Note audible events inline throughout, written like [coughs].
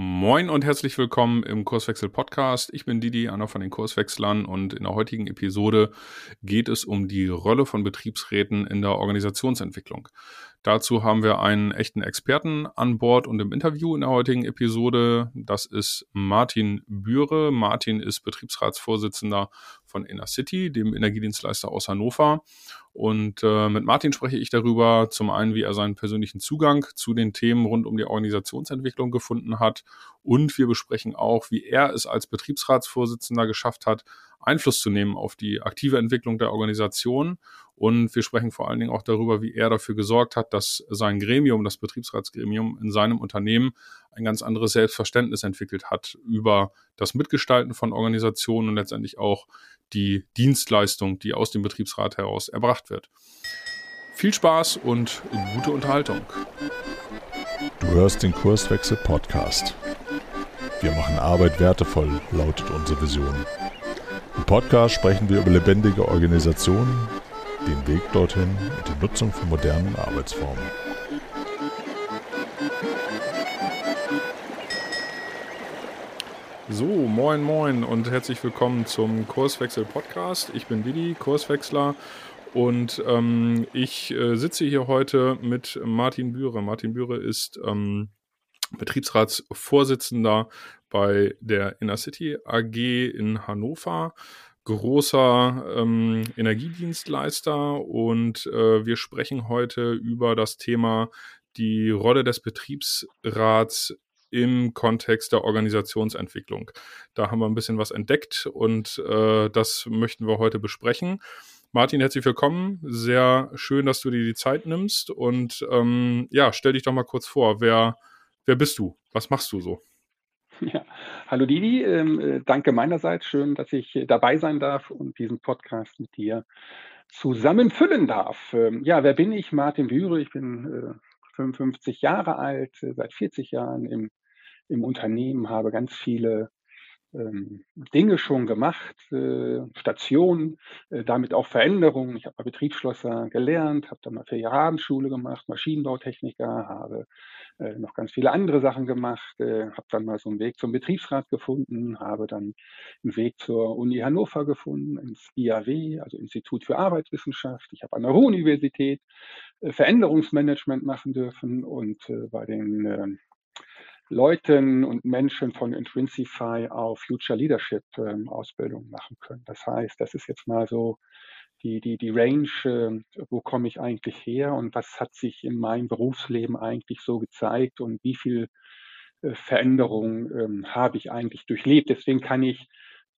Moin und herzlich willkommen im Kurswechsel Podcast. Ich bin Didi, einer von den Kurswechslern und in der heutigen Episode geht es um die Rolle von Betriebsräten in der Organisationsentwicklung. Dazu haben wir einen echten Experten an Bord und im Interview in der heutigen Episode. Das ist Martin Bühre. Martin ist Betriebsratsvorsitzender von Inner City, dem Energiedienstleister aus Hannover. Und äh, mit Martin spreche ich darüber, zum einen, wie er seinen persönlichen Zugang zu den Themen rund um die Organisationsentwicklung gefunden hat. Und wir besprechen auch, wie er es als Betriebsratsvorsitzender geschafft hat, Einfluss zu nehmen auf die aktive Entwicklung der Organisation. Und wir sprechen vor allen Dingen auch darüber, wie er dafür gesorgt hat, dass sein Gremium, das Betriebsratsgremium in seinem Unternehmen ein ganz anderes Selbstverständnis entwickelt hat über das Mitgestalten von Organisationen und letztendlich auch die Dienstleistung, die aus dem Betriebsrat heraus erbracht wird. Viel Spaß und gute Unterhaltung. Du hörst den Kurswechsel Podcast. Wir machen Arbeit wertevoll, lautet unsere Vision. Im Podcast sprechen wir über lebendige Organisationen, den Weg dorthin und die Nutzung von modernen Arbeitsformen. So, moin moin und herzlich willkommen zum Kurswechsel Podcast. Ich bin Didi, Kurswechsler und ähm, ich äh, sitze hier heute mit Martin Bühre. Martin Bühre ist ähm, Betriebsratsvorsitzender bei der Inner City AG in Hannover großer ähm, Energiedienstleister und äh, wir sprechen heute über das Thema die Rolle des Betriebsrats im Kontext der Organisationsentwicklung. Da haben wir ein bisschen was entdeckt und äh, das möchten wir heute besprechen. Martin, herzlich willkommen. Sehr schön, dass du dir die Zeit nimmst und ähm, ja, stell dich doch mal kurz vor. Wer, wer bist du? Was machst du so? [laughs] Ja. Hallo Didi, ähm, äh, danke meinerseits. Schön, dass ich äh, dabei sein darf und diesen Podcast mit dir zusammen füllen darf. Ähm, ja, wer bin ich? Martin Bühre. Ich bin äh, 55 Jahre alt, äh, seit 40 Jahren im, im Unternehmen, habe ganz viele Dinge schon gemacht, äh, Stationen, äh, damit auch Veränderungen. Ich habe mal Betriebsschlosser gelernt, habe dann mal vier Jahre Abendschule gemacht, Maschinenbautechniker, habe äh, noch ganz viele andere Sachen gemacht, habe dann mal so einen Weg zum Betriebsrat gefunden, habe dann einen Weg zur Uni Hannover gefunden, ins IAW, also Institut für Arbeitswissenschaft. Ich habe an der Ruhr-Universität Veränderungsmanagement machen dürfen und bei den Leuten und Menschen von Intrinsify auf Future Leadership ähm, Ausbildung machen können. Das heißt, das ist jetzt mal so die, die, die Range, äh, wo komme ich eigentlich her und was hat sich in meinem Berufsleben eigentlich so gezeigt und wie viel äh, Veränderung ähm, habe ich eigentlich durchlebt. Deswegen kann ich,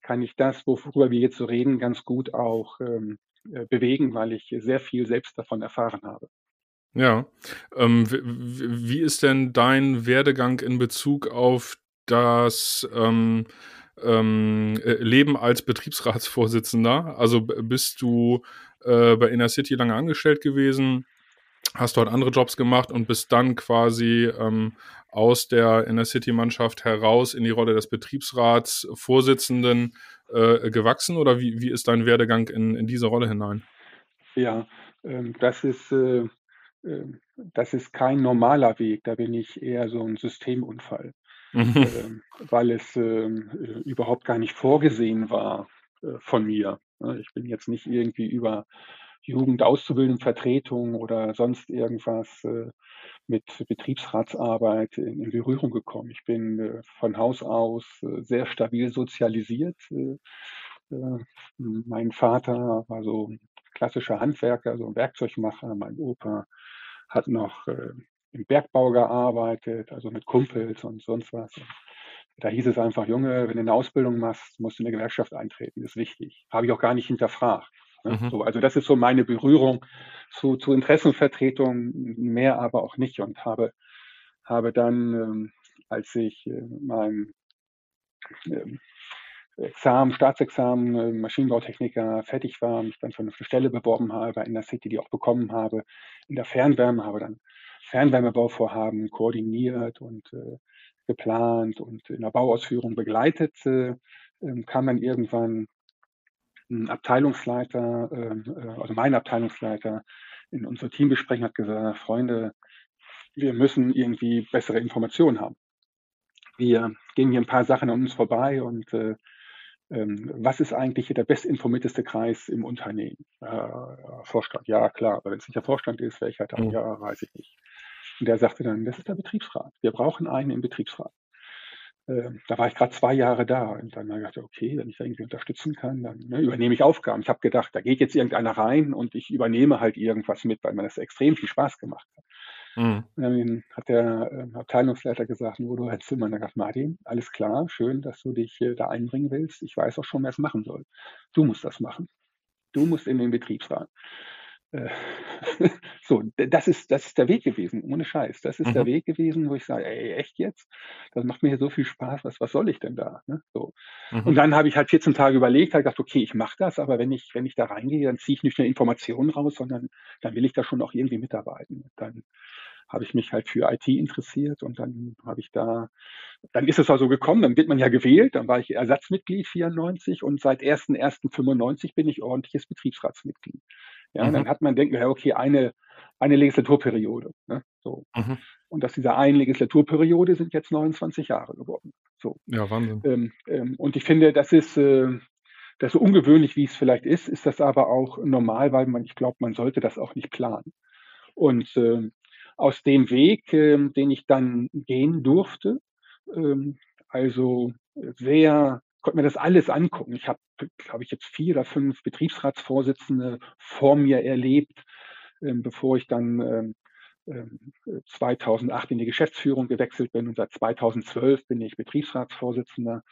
kann ich das, worüber wir jetzt so reden, ganz gut auch ähm, äh, bewegen, weil ich sehr viel selbst davon erfahren habe. Ja. Ähm, wie ist denn dein Werdegang in Bezug auf das ähm, ähm, äh, Leben als Betriebsratsvorsitzender? Also bist du äh, bei Inner City lange angestellt gewesen, hast dort andere Jobs gemacht und bist dann quasi ähm, aus der Inner City-Mannschaft heraus in die Rolle des Betriebsratsvorsitzenden äh, gewachsen oder wie, wie ist dein Werdegang in, in diese Rolle hinein? Ja, ähm, das ist äh, das ist kein normaler Weg, da bin ich eher so ein Systemunfall, mhm. ähm, weil es ähm, äh, überhaupt gar nicht vorgesehen war äh, von mir. Ne? Ich bin jetzt nicht irgendwie über Jugendauszubildendenvertretung oder sonst irgendwas äh, mit Betriebsratsarbeit in, Berührung gekommen. Ich bin von Haus aus sehr stabil sozialisiert. Mein Vater war so ein klassischer Handwerker, so ein Werkzeugmacher. Mein Opa hat noch äh, im Bergbau gearbeitet, also mit Kumpels und sonst was. Und da hieß es einfach, Junge, wenn du eine Ausbildung machst, musst du in eine Gewerkschaft eintreten, das ist wichtig. Habe ich auch gar nicht hinterfragt. Ne? Mhm. So, also das ist so meine Berührung zu, zu Interessenvertretung, mehr aber auch nicht und habe, habe dann, ähm, als ich äh, mein ähm, Examen, Staatsexamen, äh, Maschinenbautechniker fertig war, mich dann für eine Stelle beworben habe in der City, die auch bekommen habe, in der Fernwärme, habe dann Fernwärmebauvorhaben koordiniert und äh, geplant und in der Bauausführung begleitet, äh, ähm, kam dann irgendwann ein Abteilungsleiter, ähm, äh, also mein Abteilungsleiter in unsere Teambesprechung hat gesagt, Freunde, wir müssen irgendwie bessere Informationen haben. wir gehen hier ein paar Sachen an uns vorbei und äh, was ist eigentlich der bestinformierteste Kreis im Unternehmen? Äh, Vorstand, ja klar, aber wenn es nicht der Vorstand ist, welcher dann? Mhm. Ja, weiß ich nicht. Und der sagte dann, das ist der Betriebsrat. Wir brauchen einen im Betriebsrat. Äh, da war ich gerade zwei Jahre da und dann habe ich gedacht, okay, wenn ich da irgendwie unterstützen kann, dann ne, übernehme ich Aufgaben. Ich habe gedacht, da geht jetzt irgendeiner rein und ich übernehme halt irgendwas mit, weil mir das extrem viel Spaß gemacht hat. Mhm. Dann hat der äh, Abteilungsleiter gesagt, wo du Zimmer, gesagt, Martin, alles klar, schön, dass du dich da einbringen willst. Ich weiß auch schon, wer es machen soll. Du musst das machen. Du musst in den Betriebsrat. Äh, [laughs] so, das ist, das ist der Weg gewesen, ohne Scheiß. Das ist mhm. der Weg gewesen, wo ich sage, ey, echt jetzt? Das macht mir hier so viel Spaß, was, was soll ich denn da? Ne? So. Mhm. Und dann habe ich halt 14 Tage überlegt, habe gedacht, okay, ich mache das, aber wenn ich, wenn ich da reingehe, dann ziehe ich nicht nur Informationen raus, sondern dann will ich da schon auch irgendwie mitarbeiten. Dann habe ich mich halt für IT interessiert und dann habe ich da, dann ist es also gekommen, dann wird man ja gewählt, dann war ich Ersatzmitglied 94 und seit 1.1.95 bin ich ordentliches Betriebsratsmitglied. Ja, mhm. dann hat man denkt, ja, okay, eine, eine Legislaturperiode. Ne? So. Mhm. Und aus dieser einen Legislaturperiode sind jetzt 29 Jahre geworden. So. Ja, Wahnsinn. Ähm, ähm, und ich finde, das ist, äh, das ist so ungewöhnlich, wie es vielleicht ist, ist das aber auch normal, weil man, ich glaube, man sollte das auch nicht planen. Und äh, aus dem Weg, äh, den ich dann gehen durfte, ähm, also sehr konnte mir das alles angucken. Ich habe, glaube ich, jetzt vier oder fünf Betriebsratsvorsitzende vor mir erlebt, ähm, bevor ich dann ähm, 2008 ähm, in die Geschäftsführung gewechselt bin und seit 2012 bin ich Betriebsratsvorsitzender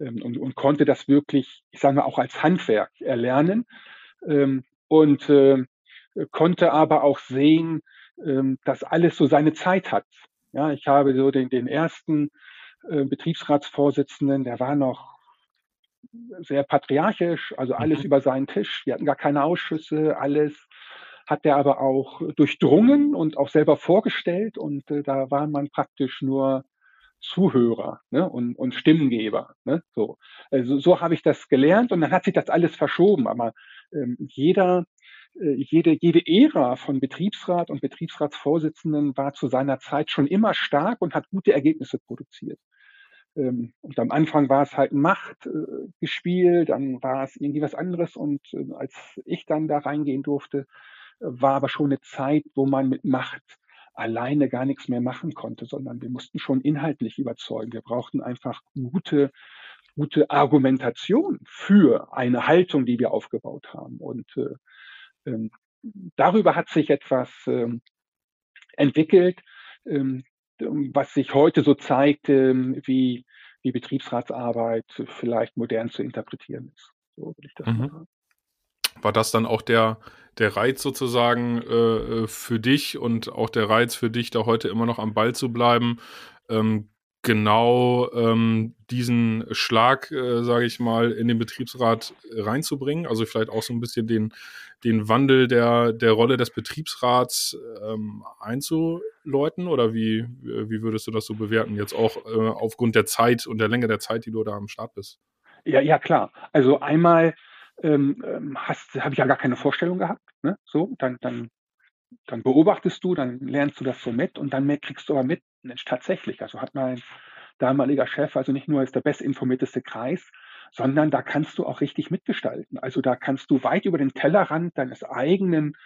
ähm, und, und, konnte das wirklich, ich sage mal, auch als Handwerk erlernen ähm, und konnte aber auch sehen, ähm, dass alles so seine Zeit hat. Ja, ich habe so den, den ersten äh, Betriebsratsvorsitzenden, der war noch sehr patriarchisch, also alles mhm. über seinen Tisch. Wir hatten gar keine Ausschüsse, alles hat er aber auch durchdrungen und auch selber vorgestellt und äh, da war man praktisch nur Zuhörer ne, und, und Stimmengeber. Ne, so also, so habe ich das gelernt und dann hat sich das alles verschoben. Aber ähm, jeder, äh, jede, jede Ära von Betriebsrat und Betriebsratsvorsitzenden war zu seiner Zeit schon immer stark und hat gute Ergebnisse produziert. Ähm, und am Anfang war es halt Macht äh, gespielt, dann war es irgendwie was anderes. Und äh, als ich dann da reingehen durfte, war aber schon eine Zeit, wo man mit Macht alleine gar nichts mehr machen konnte, sondern wir mussten schon inhaltlich überzeugen. Wir brauchten einfach gute, gute Argumentation für eine Haltung, die wir aufgebaut haben. Und äh, ähm, darüber hat sich etwas ähm, entwickelt, ähm, was sich heute so zeigt, ähm, wie, wie Betriebsratsarbeit vielleicht modern zu interpretieren ist. So würde ich das mhm. sagen. War das dann auch der, der Reiz sozusagen äh, für dich und auch der Reiz für dich, da heute immer noch am Ball zu bleiben, ähm, genau ähm, diesen Schlag, äh, sage ich mal, in den Betriebsrat reinzubringen? Also vielleicht auch so ein bisschen den, den Wandel der, der Rolle des Betriebsrats ähm, einzuläuten? Oder wie, wie würdest du das so bewerten, jetzt auch äh, aufgrund der Zeit und der Länge der Zeit, die du da am Start bist? Ja, ja, klar. Also einmal ähm, ähm habe ich ja gar keine Vorstellung gehabt. Ne? So, dann, dann dann beobachtest du, dann lernst du das so mit und dann kriegst du aber mit, Mensch, tatsächlich, also hat mein damaliger Chef also nicht nur als der bestinformierteste Kreis, sondern da kannst du auch richtig mitgestalten. Also da kannst du weit über den Tellerrand deines eigenen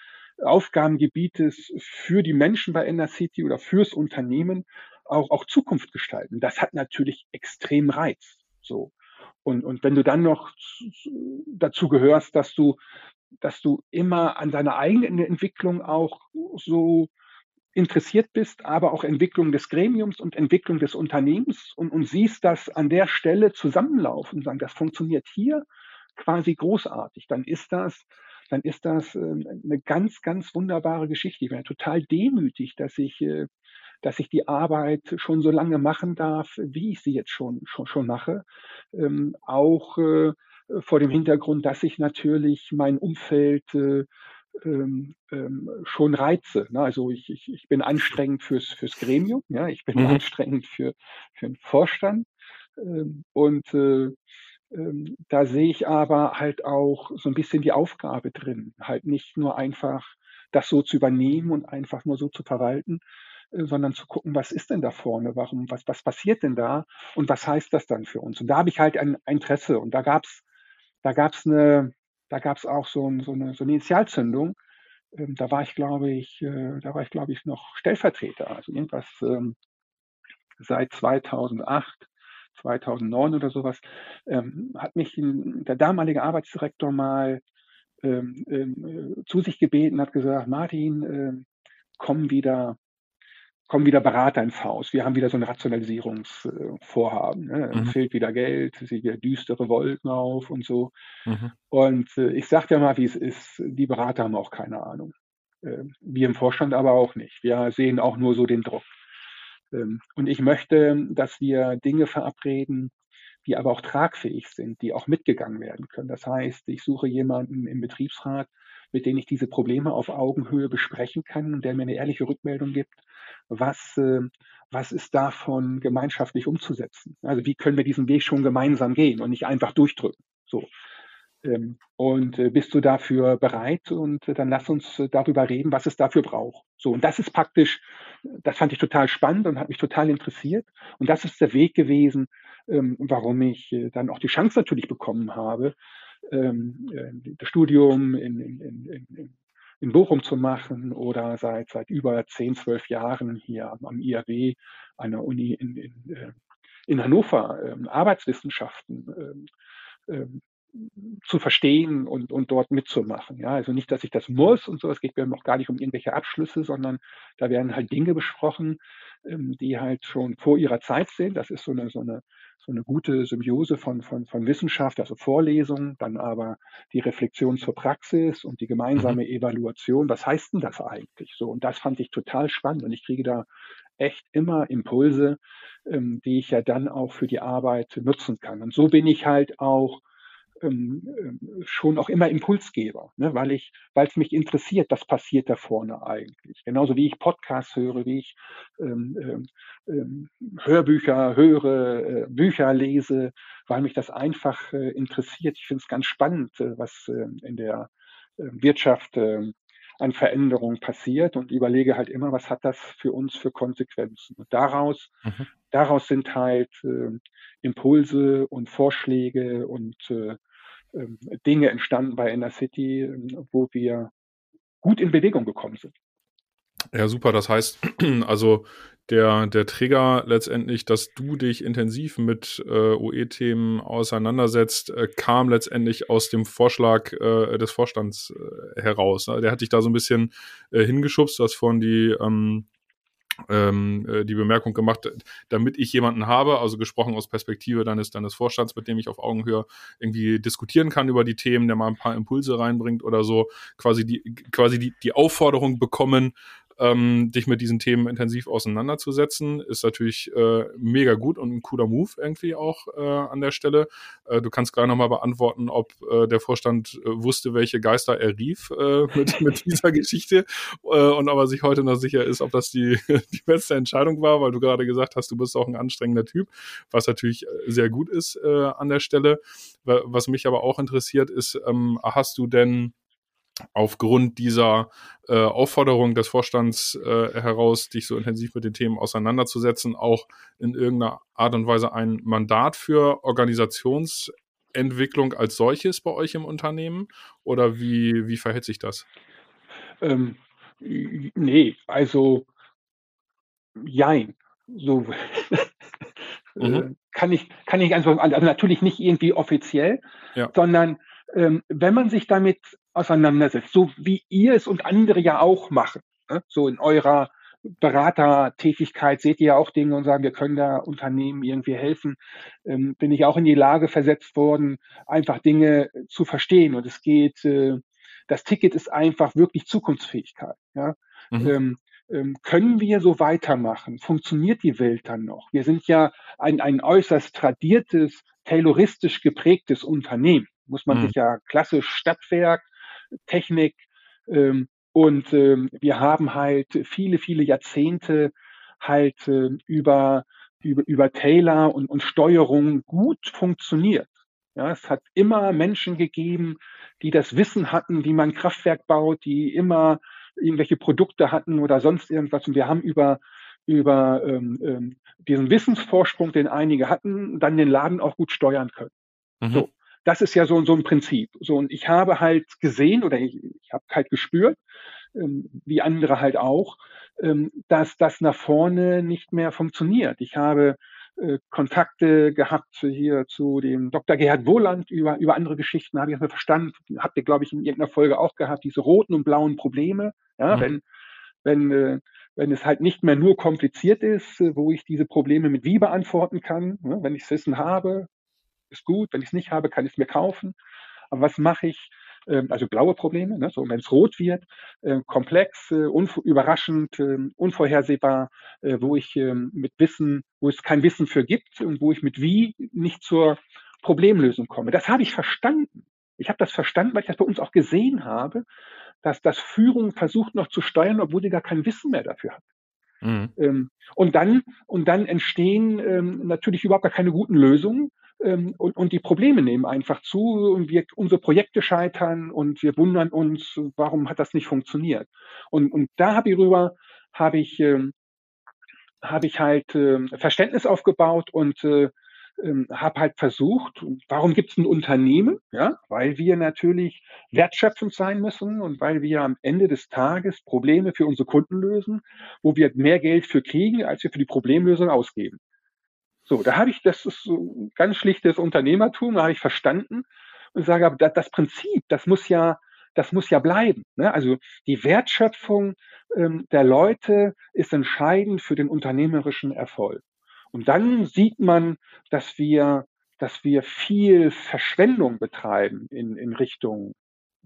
Aufgabengebietes für die Menschen bei Inner City oder fürs Unternehmen auch, auch Zukunft gestalten. Das hat natürlich extrem Reiz. So. Und, und wenn du dann noch dazu gehörst, dass du dass du immer an deiner eigenen Entwicklung auch so interessiert bist, aber auch Entwicklung des Gremiums und Entwicklung des Unternehmens und, und siehst das an der Stelle zusammenlaufen und sagen, das funktioniert hier quasi großartig, dann ist das, dann ist das äh, eine ganz, ganz wunderbare Geschichte. Ich bin total demütig, dass ich, äh, dass ich die Arbeit schon so lange machen darf, wie ich sie jetzt schon, schon, schon mache. Ähm, auch äh, vor dem Hintergrund, dass ich natürlich mein Umfeld äh, ähm, ähm, schon reize. Ne? Also ich, ich, ich bin anstrengend fürs, fürs Gremium, ja, ich bin mhm. anstrengend für, für den Vorstand. Ähm, und äh, ähm, da sehe ich aber halt auch so ein bisschen die Aufgabe drin, halt nicht nur einfach das so zu übernehmen und einfach nur so zu verwalten, äh, sondern zu gucken, was ist denn da vorne, warum, was, was passiert denn da und was heißt das dann für uns? Und da habe ich halt ein, ein Interesse und da gab's da gab's eine, da gab's auch so, ein, so, eine, so eine Initialzündung. Ähm, da war ich, glaube ich, äh, da war ich, glaube ich, noch Stellvertreter, also irgendwas ähm, seit 2008 2009 oder sowas, ähm, hat mich der damalige Arbeitsdirektor mal ähm, ähm, äh, zu sich gebeten, hat gesagt, Martin, äh, komm wieder, kommen wieder Berater ins Haus. Wir haben wieder so ein Rationalisierungsvorhaben. Ne? Mhm. Fehlt wieder Geld, sieht wieder düstere Wolken auf und so. Mhm. Und äh, ich sage dir mal, wie es ist, die Berater haben auch keine Ahnung. Äh, wir im Vorstand aber auch nicht. Wir sehen auch nur so den Druck. Ähm, und ich möchte, dass wir Dinge verabreden, die aber auch tragfähig sind, die auch mitgegangen werden können. Das heißt, ich suche jemanden im Betriebsrat, mit dem ich diese Probleme auf Augenhöhe besprechen kann und der mir eine ehrliche Rückmeldung gibt, was, äh, was ist davon gemeinschaftlich umzusetzen. Also wie können wir diesen Weg schon gemeinsam gehen und nicht einfach durchdrücken. So. Ähm, und äh, bist du dafür bereit? Und äh, dann lass uns äh, darüber reden, was es dafür braucht. So, und das ist praktisch, das fand ich total spannend und hat mich total interessiert. Und das ist der Weg gewesen, ähm, warum ich dann auch die Chance natürlich bekommen habe, ähm, das Studium in, in, in, in Bochum zu machen oder seit, seit über 10, 12 Jahren hier am IAW, einer Uni in, in, in Hannover, Arbeitswissenschaften zu verstehen und, und dort mitzumachen. Ja, also nicht, dass ich das muss und so. Es geht mir auch gar nicht um irgendwelche Abschlüsse, sondern da werden halt Dinge besprochen, ähm, die halt schon vor ihrer Zeit sind. Das ist so eine, so eine, so eine gute Symbiose von, von, von Wissenschaft, also Vorlesung, dann aber die Reflexion zur Praxis und die gemeinsame mhm. Evaluation. Was heißt denn das eigentlich so? Und das fand ich total spannend und ich kriege da echt immer Impulse, ähm, die ich ja dann auch für die Arbeit nutzen kann. Und so bin ich halt auch ähm, ähm, schon auch immer Impulsgeber, ne, weil ich, weil es mich interessiert, was passiert da vorne eigentlich. Genauso wie ich Podcasts höre, wie ich ähm, ähm, ähm Hörbücher höre, äh, Bücher lese, weil mich das einfach äh, interessiert. Ich finde es ganz spannend, äh, was äh, in der äh, Wirtschaft äh, an Veränderungen passiert und überlege halt immer, was hat das für uns für Konsequenzen. Und daraus, mhm. daraus sind halt äh, Impulse und Vorschläge und äh, ähm, Dinge entstanden bei Inner City, ähm, wo wir gut in Bewegung gekommen sind. Ja, super. Das heißt, [clears throat] also der, der Trigger letztendlich, dass du dich intensiv mit äh, OE-Themen auseinandersetzt, äh, kam letztendlich aus dem Vorschlag äh, des Vorstands äh, heraus. Der hat dich da so ein bisschen äh, hingeschubst, das von die ähm, ähm, äh, die Bemerkung gemacht, damit ich jemanden habe, also gesprochen aus Perspektive deines, deines Vorstands, mit dem ich auf Augenhöhe irgendwie diskutieren kann über die Themen, der mal ein paar Impulse reinbringt oder so, quasi die, quasi die, die Aufforderung bekommen, ähm, dich mit diesen Themen intensiv auseinanderzusetzen, ist natürlich äh, mega gut und ein cooler Move irgendwie auch äh, an der Stelle. Äh, du kannst gleich nochmal beantworten, ob äh, der Vorstand äh, wusste, welche Geister er rief äh, mit, [laughs] mit dieser Geschichte äh, und aber sich heute noch sicher ist, ob das die, [laughs] die beste Entscheidung war, weil du gerade gesagt hast, du bist auch ein anstrengender Typ, was natürlich äh, sehr gut ist äh, an der Stelle. Was mich aber auch interessiert ist, ähm, hast du denn aufgrund dieser äh, Aufforderung des Vorstands äh, heraus, dich so intensiv mit den Themen auseinanderzusetzen, auch in irgendeiner Art und Weise ein Mandat für Organisationsentwicklung als solches bei euch im Unternehmen? Oder wie, wie verhält sich das? Ähm, nee, also jein. So [laughs] mhm. Äh, kann ich, kann ich einfach, also natürlich nicht irgendwie offiziell, ja. sondern ähm, wenn man sich damit auseinandersetzt, so wie ihr es und andere ja auch machen, ne? so in eurer Beratertätigkeit seht ihr ja auch Dinge und sagen, wir können da Unternehmen irgendwie helfen, ähm, bin ich auch in die Lage versetzt worden, einfach Dinge zu verstehen. Und es geht, äh, das Ticket ist einfach wirklich Zukunftsfähigkeit. Ja? Mhm. Ähm, ähm, können wir so weitermachen? Funktioniert die Welt dann noch? Wir sind ja ein, ein äußerst tradiertes, tayloristisch geprägtes Unternehmen muss man mhm. sich ja klassisch Stadtwerk, Technik ähm, und ähm, wir haben halt viele, viele Jahrzehnte halt äh, über, über, über Taylor und, und Steuerung gut funktioniert. Ja, es hat immer Menschen gegeben, die das Wissen hatten, wie man Kraftwerk baut, die immer irgendwelche Produkte hatten oder sonst irgendwas. Und wir haben über, über ähm, ähm, diesen Wissensvorsprung, den einige hatten, dann den Laden auch gut steuern können. Mhm. So, das ist ja so, so ein Prinzip. So, und ich habe halt gesehen oder ich, ich habe halt gespürt, ähm, wie andere halt auch, ähm, dass das nach vorne nicht mehr funktioniert. Ich habe äh, Kontakte gehabt hier zu dem Dr. Gerhard Wohland über, über andere Geschichten, habe ich das verstanden, habt ihr, glaube ich, in irgendeiner Folge auch gehabt, diese roten und blauen Probleme. Ja, mhm. wenn, wenn, äh, wenn es halt nicht mehr nur kompliziert ist, äh, wo ich diese Probleme mit wie beantworten kann. Ne? Wenn ich das Wissen habe, ist gut. Wenn ich es nicht habe, kann ich es mir kaufen. Aber was mache ich, ähm, also blaue Probleme, ne? so wenn es rot wird, äh, komplex, äh, überraschend, äh, unvorhersehbar, wo ich ähm, mit Wissen, wo es kein Wissen für gibt und wo ich mit wie nicht zur Problemlösung komme. Das habe ich verstanden. Ich habe das verstanden, weil ich das bei uns auch gesehen habe, dass das Führung versucht noch zu steuern, obwohl sie gar kein Wissen mehr dafür hat. Mhm. Ähm, und dann und dann entstehen ähm, natürlich überhaupt gar keine guten Lösungen, ähm, und, und die Probleme nehmen einfach zu und wir, unsere Projekte scheitern und wir wundern uns, warum hat das nicht funktioniert. Und, und da habe ich rüber, habe ich, ähm, habe ich halt äh, Verständnis aufgebaut und äh, ähm, habe halt versucht, warum gibt es ein Unternehmen? Ja, weil wir natürlich wertschöpfend sein müssen und weil wir am Ende des Tages Probleme für unsere Kunden lösen, wo wir mehr Geld für kriegen, als wir für die Problemlösung ausgeben. So, da habe ich, das ist so ein ganz schlichtes Unternehmertum, da habe ich verstanden und sage, aber das, Prinzip, das muss ja, das muss ja bleiben. Ne? Also die Wertschöpfung ähm, der Leute ist entscheidend für den unternehmerischen Erfolg. Und dann sieht man, dass wir, dass wir viel Verschwendung betreiben in, in Richtung,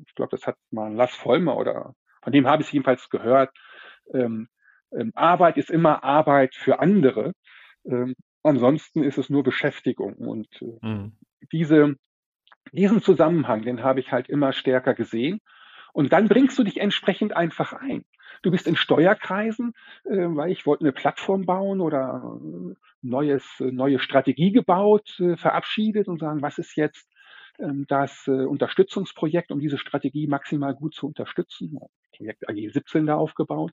ich glaube, das hat mal Lass Vollmer oder von dem habe ich jedenfalls gehört, ähm, ähm, Arbeit ist immer Arbeit für andere. Ähm, Ansonsten ist es nur Beschäftigung. Und äh, mhm. diese, diesen Zusammenhang, den habe ich halt immer stärker gesehen. Und dann bringst du dich entsprechend einfach ein. Du bist in Steuerkreisen, äh, weil ich wollte eine Plattform bauen oder äh, neues, äh, neue Strategie gebaut, äh, verabschiedet und sagen, was ist jetzt ähm, das äh, Unterstützungsprojekt, um diese Strategie maximal gut zu unterstützen. Projekt AG 17 da aufgebaut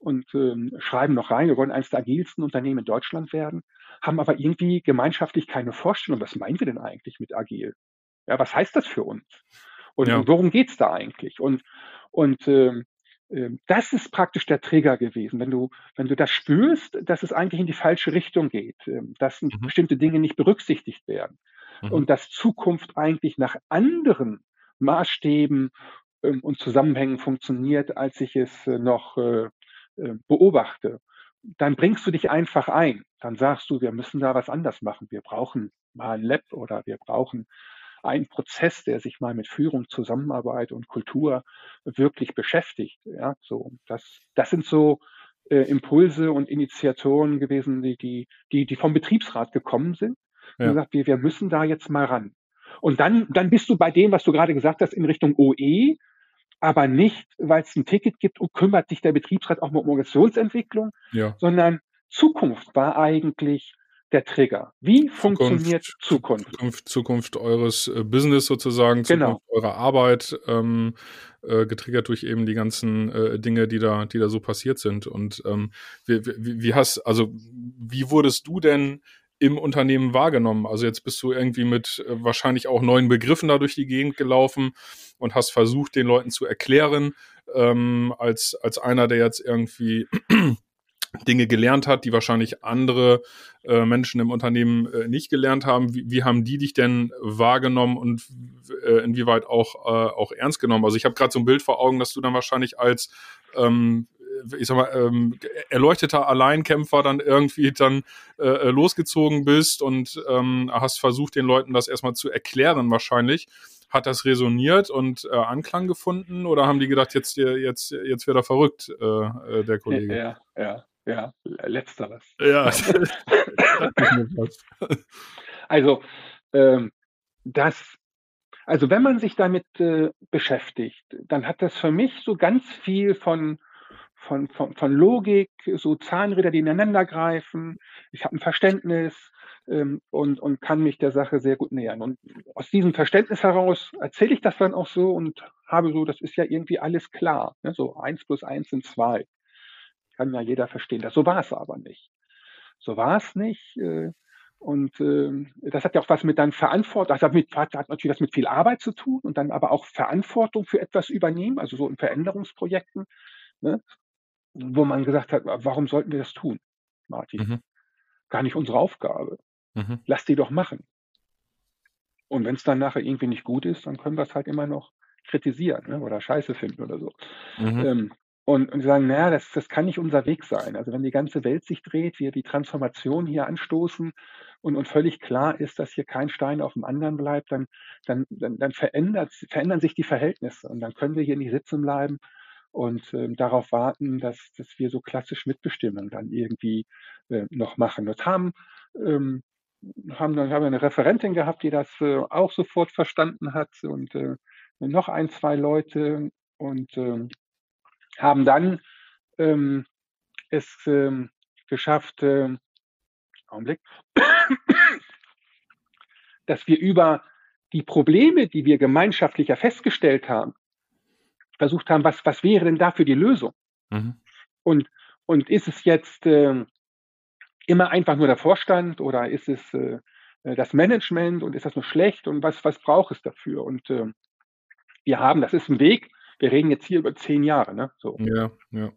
und ähm, schreiben noch rein, wir wollen eines der agilsten Unternehmen in Deutschland werden, haben aber irgendwie gemeinschaftlich keine Vorstellung, was meinen wir denn eigentlich mit agil? Ja, was heißt das für uns? Und, ja. worum geht's da eigentlich? Und, und ähm, äh, das ist praktisch der Trigger gewesen. Wenn du, wenn du das spürst, dass es eigentlich in die falsche Richtung geht, äh, dass mhm. bestimmte Dinge nicht berücksichtigt werden mhm. und dass Zukunft eigentlich nach anderen Maßstäben ähm, und Zusammenhängen funktioniert, als ich es äh, noch äh, beobachte, dann bringst du dich einfach ein. Dann sagst du, wir müssen da was anders machen. Wir brauchen mal ein Lab oder wir brauchen einen Prozess, der sich mal mit Führung, Zusammenarbeit und Kultur wirklich beschäftigt. Ja, so das, das sind so äh, Impulse und Initiatoren gewesen, die, die, die, die vom Betriebsrat gekommen sind. Ja. Und gesagt, wir, wir müssen da jetzt mal ran. Und dann, dann bist du bei dem, was du gerade gesagt hast, in Richtung OE, aber nicht, weil es ein Ticket gibt und kümmert sich der Betriebsrat auch mal um Organisationsentwicklung, ja. sondern Zukunft war eigentlich der Trigger. Wie funktioniert Zukunft? Zukunft, Zukunft eures äh, Business sozusagen, genau. Zukunft eurer Arbeit, ähm, äh, getriggert durch eben die ganzen äh, Dinge, die da, die da so passiert sind. Und ähm, wie, wie, wie hast, also wie wurdest du denn im Unternehmen wahrgenommen? Also jetzt bist du irgendwie mit äh, wahrscheinlich auch neuen Begriffen da durch die Gegend gelaufen und hast versucht, den Leuten zu erklären, ähm, als, als einer, der jetzt irgendwie [clears throat] Dinge gelernt hat, die wahrscheinlich andere äh, Menschen im Unternehmen äh, nicht gelernt haben. Wie, wie haben die dich denn wahrgenommen und äh, inwieweit auch, äh, auch ernst genommen? Also ich habe gerade so ein Bild vor Augen, dass du dann wahrscheinlich als ähm, ich sag mal, ähm, erleuchteter Alleinkämpfer dann irgendwie dann äh, äh, losgezogen bist und ähm, hast versucht, den Leuten das erstmal zu erklären wahrscheinlich. Hat das resoniert und äh, Anklang gefunden oder haben die gedacht, jetzt, jetzt, jetzt wird er verrückt, äh, äh der Kollege? Ja, ja, ja, letzteres. Ja. [laughs] also, ähm, das also wenn man sich damit äh, beschäftigt, dann hat das für mich so ganz viel von von, von, von Logik, so Zahnräder, die ineinander greifen. Ich habe ein Verständnis ähm, und, und kann mich der Sache sehr gut nähern. Und aus diesem Verständnis heraus erzähle ich das dann auch so und habe so, das ist ja irgendwie alles klar. Ne? So eins plus eins sind zwei. kann ja jeder verstehen. Das, so war es aber nicht. So war es nicht. Äh, und äh, das hat ja auch was mit dann Verantwortung, hat, mit, hat natürlich was mit viel Arbeit zu tun und dann aber auch Verantwortung für etwas übernehmen, also so in Veränderungsprojekten, ne, wo man gesagt hat, warum sollten wir das tun, Martin? Mhm. Gar nicht unsere Aufgabe. Mhm. Lass die doch machen. Und wenn es dann nachher irgendwie nicht gut ist, dann können wir es halt immer noch kritisieren ne, oder scheiße finden oder so. Mhm. Ähm, und, und sagen, naja, das, das kann nicht unser Weg sein. Also wenn die ganze Welt sich dreht, wir die Transformation hier anstoßen und, und völlig klar ist, dass hier kein Stein auf dem anderen bleibt, dann, dann, dann, dann verändert, verändern sich die Verhältnisse und dann können wir hier nicht sitzen bleiben und äh, darauf warten, dass, dass wir so klassisch Mitbestimmung dann irgendwie äh, noch machen. Das haben, ähm, haben dann haben wir eine Referentin gehabt, die das äh, auch sofort verstanden hat und äh, noch ein, zwei Leute und äh, haben dann ähm, es ähm, geschafft, äh, Augenblick, dass wir über die Probleme, die wir gemeinschaftlich ja festgestellt haben, versucht haben, was, was wäre denn dafür die Lösung? Mhm. Und, und ist es jetzt äh, immer einfach nur der Vorstand oder ist es äh, das Management und ist das nur schlecht und was, was braucht es dafür? Und äh, wir haben, das ist ein Weg, wir reden jetzt hier über zehn Jahre, ne? So. Ja, ja.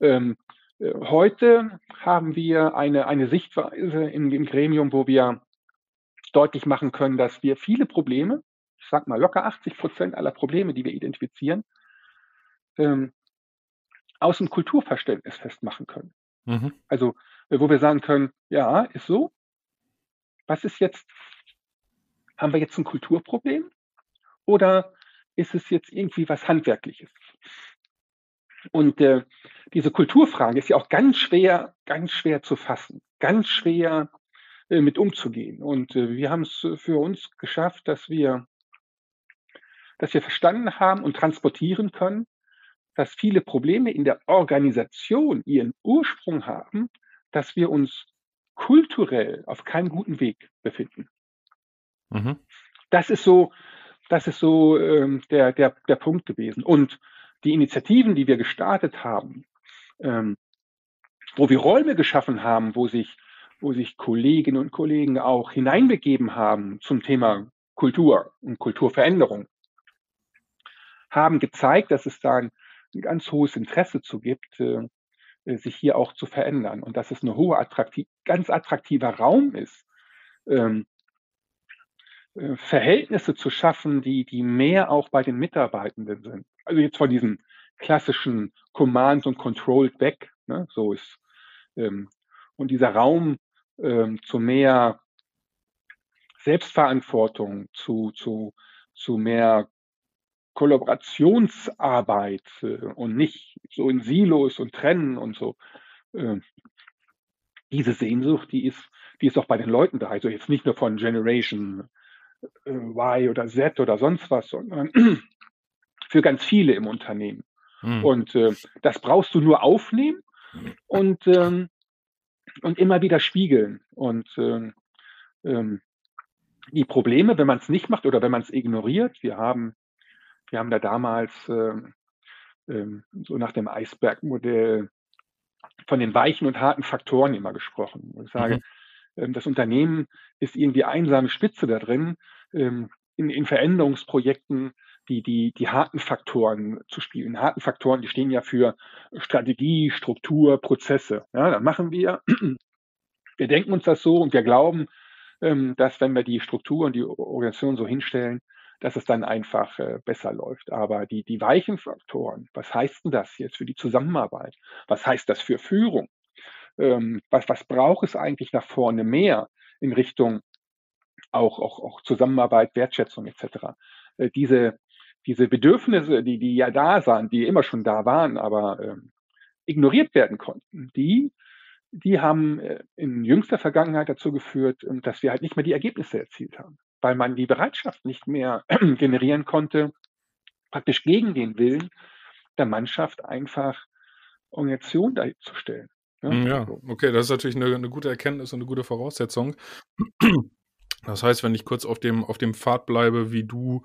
Ähm, äh, heute haben wir eine, eine Sichtweise im, im Gremium, wo wir deutlich machen können, dass wir viele Probleme, sag mal locker 80 Prozent aller Probleme, die wir identifizieren, ähm, aus dem Kulturverständnis festmachen können. Mhm. Also, äh, wo wir sagen können, ja, ist so. Was ist jetzt, haben wir jetzt ein Kulturproblem? Oder ist es jetzt irgendwie was Handwerkliches? Und äh, diese Kulturfrage ist ja auch ganz schwer, ganz schwer zu fassen, ganz schwer äh, mit umzugehen. Und äh, wir haben es für uns geschafft, dass wir, dass wir verstanden haben und transportieren können, dass viele Probleme in der Organisation ihren Ursprung haben, dass wir uns kulturell auf keinem guten Weg befinden. Mhm. Das ist so, das ist so ähm, der, der, der Punkt gewesen. Und die Initiativen, die wir gestartet haben, ähm, wo wir Räume geschaffen haben, wo sich, wo sich Kolleginnen und Kollegen auch hineinbegeben haben zum Thema Kultur und Kulturveränderung, haben gezeigt, dass es da ein, ein ganz hohes Interesse zu gibt, äh, sich hier auch zu verändern und dass es eine hohe attraktiv, ganz attraktiver Raum ist, ähm, äh, Verhältnisse zu schaffen, die, die mehr auch bei den Mitarbeitenden sind. Also jetzt von diesen klassischen Command und Controlled weg, ne, so ist, ähm, und dieser Raum ähm, zu mehr Selbstverantwortung, zu, zu, zu mehr Kollaborationsarbeit äh, und nicht so in Silos und Trennen und so. Äh, diese Sehnsucht, die ist, die ist auch bei den Leuten da. Also jetzt nicht nur von Generation äh, Y oder Z oder sonst was, sondern [clears throat] für ganz viele im Unternehmen. Mhm. Und äh, das brauchst du nur aufnehmen und, ähm, und immer wieder spiegeln. Und ähm, ähm, die Probleme, wenn man es nicht macht oder wenn man es ignoriert, wir haben, wir haben da damals ähm, ähm, so nach dem Eisbergmodell von den weichen und harten Faktoren immer gesprochen. Und ich sage, mhm. Ähm, das Unternehmen ist irgendwie einsame Spitze da drin, in, in Veränderungsprojekten die, die, die harten Faktoren zu spielen. Harten Faktoren, die stehen ja für Strategie, Struktur, Prozesse. Ja, dann machen wir, [clears throat] wir denken uns das so und wir glauben, dass wenn wir die Struktur und die Organisation so hinstellen, dass es dann einfach äh, besser läuft. Aber die, die weichen Faktoren, was heißt denn das jetzt für die Zusammenarbeit? Was heißt das für Führung? ähm, was, was braucht es eigentlich nach vorne mehr in Richtung auch, auch, auch Zusammenarbeit, Wertschätzung etc. Äh, diese, diese Bedürfnisse, die, die ja da waren, die immer schon da waren, aber ähm, ignoriert werden konnten, die, die haben äh, in jüngster Vergangenheit dazu geführt, ähm, dass wir halt nicht mehr die Ergebnisse erzielt haben, weil man die Bereitschaft nicht mehr [clears throat] generieren konnte, praktisch gegen den Willen der Mannschaft einfach Organisation dahinzustellen. Ja, hm, ja okay, das ist natürlich eine, eine, gute Erkenntnis und eine gute Voraussetzung. [clears throat] Das heißt, wenn ich kurz auf dem, auf dem Pfad bleibe, wie du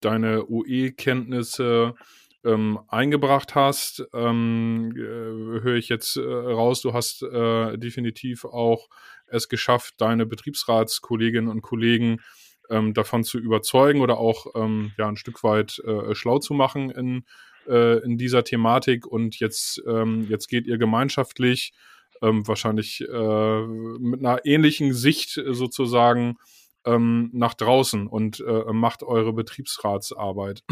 deine OE-Kenntnisse ähm, eingebracht hast, ähm, äh, höre ich jetzt äh, raus, du hast äh, definitiv auch es geschafft, deine Betriebsratskolleginnen und Kollegen ähm, davon zu überzeugen oder auch ähm, ja ein Stück weit äh, schlau zu machen in, äh, in dieser Thematik. Und jetzt, ähm, jetzt geht ihr gemeinschaftlich ähm, wahrscheinlich äh, mit einer ähnlichen Sicht sozusagen ähm, nach draußen und äh, macht eure Betriebsratsarbeit.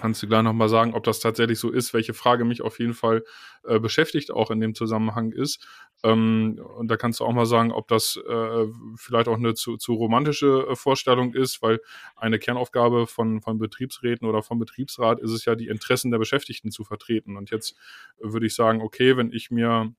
Kannst du gleich nochmal sagen, ob das tatsächlich so ist, welche Frage mich auf jeden Fall äh, beschäftigt, auch in dem Zusammenhang ist. Ähm, und da kannst du auch mal sagen, ob das äh, vielleicht auch eine zu, zu romantische äh, Vorstellung ist, weil eine Kernaufgabe von, von Betriebsräten oder vom Betriebsrat ist es ja, die Interessen der Beschäftigten zu vertreten. Und jetzt würde ich sagen, okay, wenn ich mir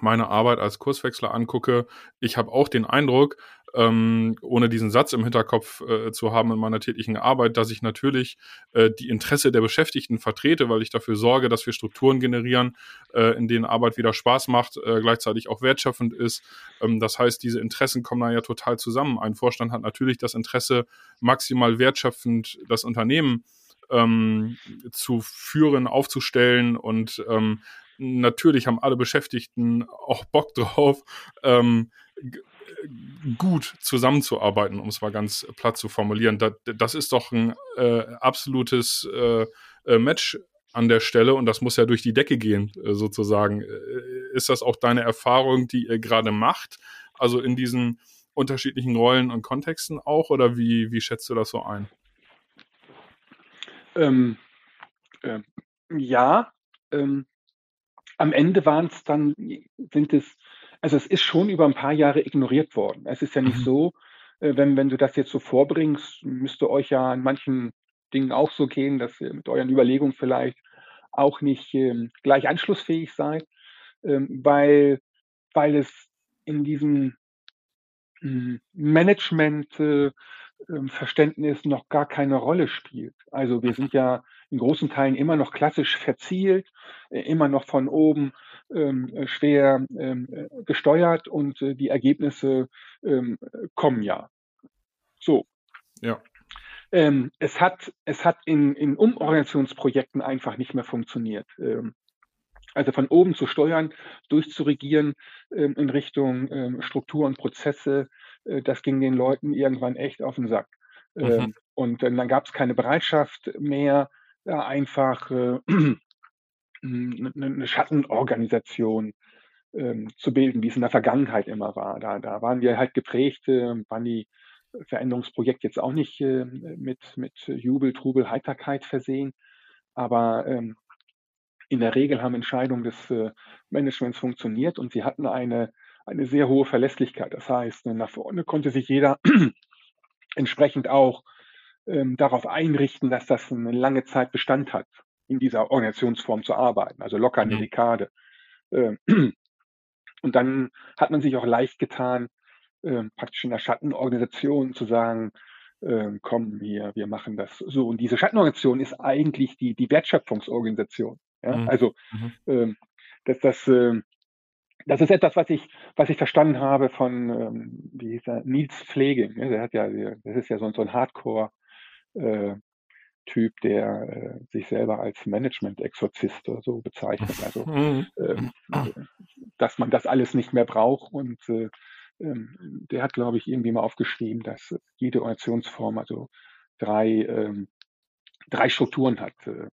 meine Arbeit als Kurswechsler angucke, ich habe auch den Eindruck, ähm, ohne diesen Satz im Hinterkopf äh, zu haben in meiner täglichen Arbeit, dass ich natürlich äh, die Interesse der Beschäftigten vertrete, weil ich dafür sorge, dass wir Strukturen generieren, äh, in denen Arbeit wieder Spaß macht, äh, gleichzeitig auch wertschöpfend ist. Ähm, das heißt, diese Interessen kommen da ja total zusammen. Ein Vorstand hat natürlich das Interesse, maximal wertschöpfend das Unternehmen ähm, zu führen, aufzustellen und ähm, natürlich haben alle Beschäftigten auch Bock drauf, ähm, gut zusammenzuarbeiten, um es mal ganz platt zu formulieren. Das, das ist doch ein äh, absolutes äh, äh, Match an der Stelle und das muss ja durch die Decke gehen, äh, sozusagen. Äh, ist das auch deine Erfahrung, die ihr gerade macht? Also in diesen unterschiedlichen Rollen und Kontexten auch oder wie, wie schätzt du das so ein? Ähm, äh, ja, ähm, am Ende waren es dann, sind es, also es ist schon über ein paar Jahre ignoriert worden. Es ist ja nicht mhm. so, äh, wenn, wenn du das jetzt so vorbringst, müsste euch ja an manchen Dingen auch so gehen, dass ihr mit euren Überlegungen vielleicht auch nicht ähm, gleich anschlussfähig seid, ähm, weil, weil es in diesem hm, Management äh, ähm, Verständnis noch gar keine Rolle spielt. Also wir sind ja in großen Teilen immer noch klassisch verzielt, äh, immer noch von oben ähm, äh, schwer ähm, äh, gesteuert und äh, die Ergebnisse ähm, kommen ja. So. Ja. Ähm, es hat, es hat in, in Umorganisationsprojekten einfach nicht mehr funktioniert. Ähm, also von oben zu steuern, durchzuregieren ähm, in Richtung ähm, Struktur und Prozesse, äh, das ging den Leuten irgendwann echt auf den Sack. Mhm. Und dann, dann gab es keine Bereitschaft mehr, ja, einfach äh, [clears throat] eine Schattenorganisation ähm, zu bilden, wie es in der Vergangenheit immer war. Da, da waren wir halt geprägt, äh, waren die Veränderungsprojekte jetzt auch nicht äh, mit, mit Jubel, Trubel, Heiterkeit versehen. Aber ähm, in der Regel haben Entscheidungen des äh, Managements funktioniert und sie hatten eine, eine sehr hohe Verlässlichkeit. Das heißt, nach vorne konnte sich jeder [clears throat] entsprechend auch ähm, darauf einrichten, dass das eine lange Zeit Bestand hat, in dieser Organisationsform zu arbeiten, also locker eine mhm. Dekade. Ähm, [clears throat] und dann hat man sich auch leicht getan, ähm, praktisch in der Schattenorganisation zu sagen, ähm, komm hier, wir machen das so. Und diese Schattenorganisation ist eigentlich die, die Wertschöpfungsorganisation. Ja? Mhm. Also mhm. Ähm, dass das, äh, das ist etwas, was ich, was ich verstanden habe von, ähm, wie hieß er, Nils Pfleging. Ne? Der hat ja, das ist ja so, so ein Hardcore Typ, der äh, sich selber als Management-Exorzist oder so bezeichnet. Also, mhm. ähm, dass man das alles nicht mehr braucht. Und äh, ähm, der hat, glaube ich, irgendwie mal aufgeschrieben, dass jede Organisationsform also drei, ähm, drei Strukturen hat. Äh,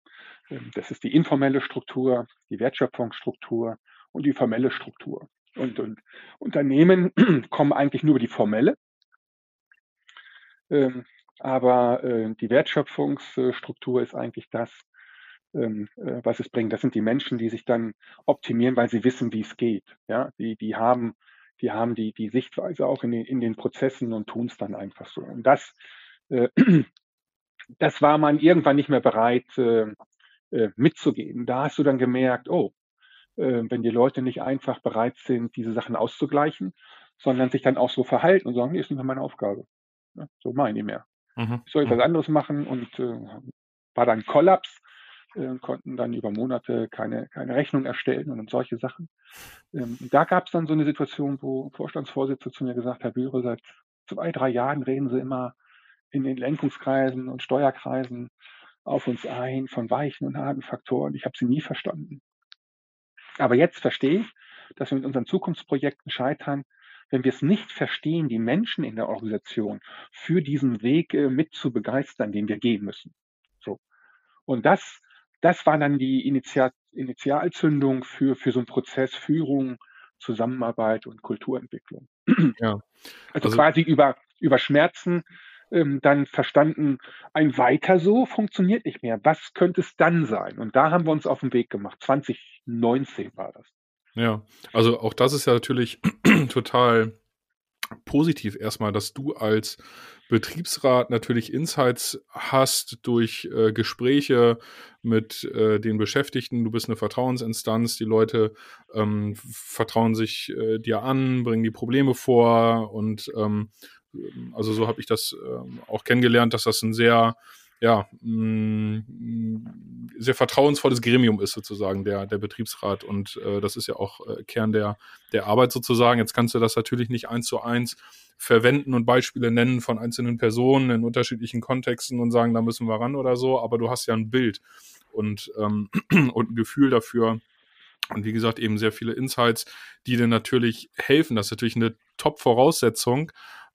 ähm, das ist die informelle Struktur, die Wertschöpfungsstruktur und die formelle Struktur. Und, und Unternehmen [clears throat] kommen eigentlich nur über die formelle. Ähm, aber äh, die Wertschöpfungsstruktur ist eigentlich das, ähm, äh, was es bringt. Das sind die Menschen, die sich dann optimieren, weil sie wissen, wie es geht. Ja, die, die haben, die haben die, die Sichtweise auch in den, in den Prozessen und tun es dann einfach so. Und das, äh, [clears throat] das war man irgendwann nicht mehr bereit äh, äh, mitzugehen. Da hast du dann gemerkt, oh, äh, wenn die Leute nicht einfach bereit sind, diese Sachen auszugleichen, sondern sich dann auch so verhalten und sagen, nee, ist nicht mehr meine Aufgabe. Ja, so meine ich mehr. Mhm. Ich soll was mhm. anderes machen und äh, war dann Kollaps, äh, konnten dann über Monate keine, keine Rechnung erstellen und solche Sachen. Ähm, da gab es dann so eine Situation, wo Vorstandsvorsitzende zu mir gesagt, Herr Bühre, seit zwei, drei Jahren reden Sie immer in den Lenkungskreisen und Steuerkreisen auf uns ein von weichen und harten Faktoren. Ich habe sie nie verstanden. Aber jetzt verstehe ich, dass wir mit unseren Zukunftsprojekten scheitern, wenn wir es nicht verstehen, die Menschen in der Organisation für diesen Weg äh, mit zu begeistern, den wir gehen müssen. So. Und das, das war dann die Initial, Initialzündung für, für so einen Prozess Führung, Zusammenarbeit und Kulturentwicklung. Ja. Also, also quasi über, über Schmerzen ähm, dann verstanden, ein Weiter so funktioniert nicht mehr. Was könnte es dann sein? Und da haben wir uns auf den Weg gemacht. 2019 war das. Ja, also auch das ist ja natürlich [clears throat] total positiv erstmal, dass du als Betriebsrat natürlich Insights hast durch äh, Gespräche mit äh, den Beschäftigten. Du bist eine Vertrauensinstanz. Die Leute ähm, vertrauen sich äh, dir an, bringen die Probleme vor und ähm, also so habe ich das ähm, auch kennengelernt, dass das ein sehr ja, mh, mm, sehr vertrauensvolles Gremium ist sozusagen der, der Betriebsrat und äh, das ist ja auch äh, Kern der, der Arbeit sozusagen. Jetzt kannst du das natürlich nicht eins zu eins verwenden und Beispiele nennen von einzelnen Personen in unterschiedlichen Kontexten und sagen, da müssen wir ran oder so, aber du hast ja ein Bild und, ähm, [clears throat] und ein Gefühl dafür, und wie gesagt, eben sehr viele Insights, die dir natürlich helfen. Das ist natürlich eine Top-Voraussetzung,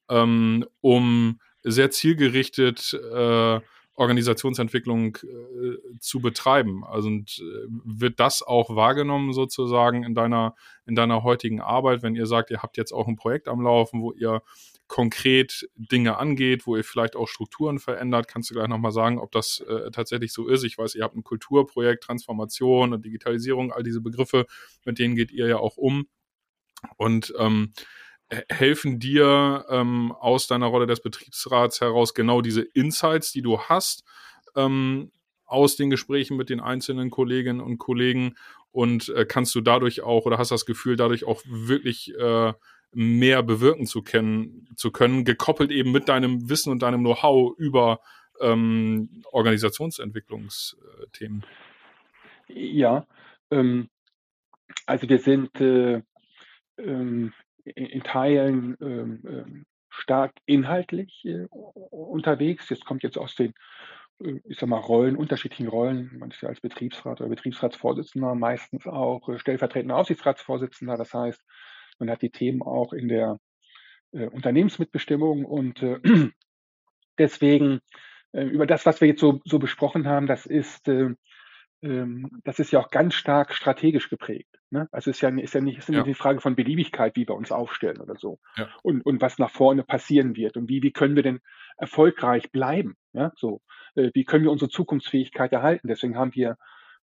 ähm, um sehr zielgerichtet äh, Organisationsentwicklung äh, zu betreiben. Also und, äh, wird das auch wahrgenommen sozusagen in deiner, in deiner heutigen Arbeit, wenn ihr sagt, ihr habt jetzt auch ein Projekt am Laufen, wo ihr konkret Dinge angeht, wo ihr vielleicht auch Strukturen verändert. Kannst du gleich nochmal sagen, ob das äh, tatsächlich so ist? Ich weiß, ihr habt ein Kulturprojekt, Transformation und Digitalisierung, all diese Begriffe, mit denen geht ihr ja auch um. Und ähm, helfen dir ähm, aus deiner Rolle des Betriebsrats heraus genau diese Insights, die du hast, ähm, aus den Gesprächen mit den einzelnen Kolleginnen und Kollegen und äh, kannst du dadurch auch oder hast das Gefühl, dadurch auch wirklich äh, mehr bewirken zu, kennen, zu können, gekoppelt eben mit deinem Wissen und deinem Know-how über ähm, Organisationsentwicklungsthemen? Ja, ähm, also wir sind äh, ähm, in Teilen ähm, ähm, stark inhaltlich äh, unterwegs. Jetzt kommt jetzt aus den, äh, ich sag mal, Rollen, unterschiedlichen Rollen. Man ist ja als Betriebsrat oder Betriebsratsvorsitzender meistens auch äh, stellvertretender Aufsichtsratsvorsitzender. Das heißt, man hat die Themen auch in der äh, Unternehmensmitbestimmung und äh, [clears throat] deswegen äh, über das, was wir jetzt so, so besprochen haben, das ist äh, ähm, das ist ja auch ganz stark strategisch geprägt. Ne? Also es ist ja, ist ja nicht, ist ja. die Frage von Beliebigkeit, wie wir uns aufstellen oder so. Ja. Und, und was nach vorne passieren wird und wie, wie können wir denn erfolgreich bleiben. Ja? So, äh, wie können wir unsere Zukunftsfähigkeit erhalten? Deswegen haben wir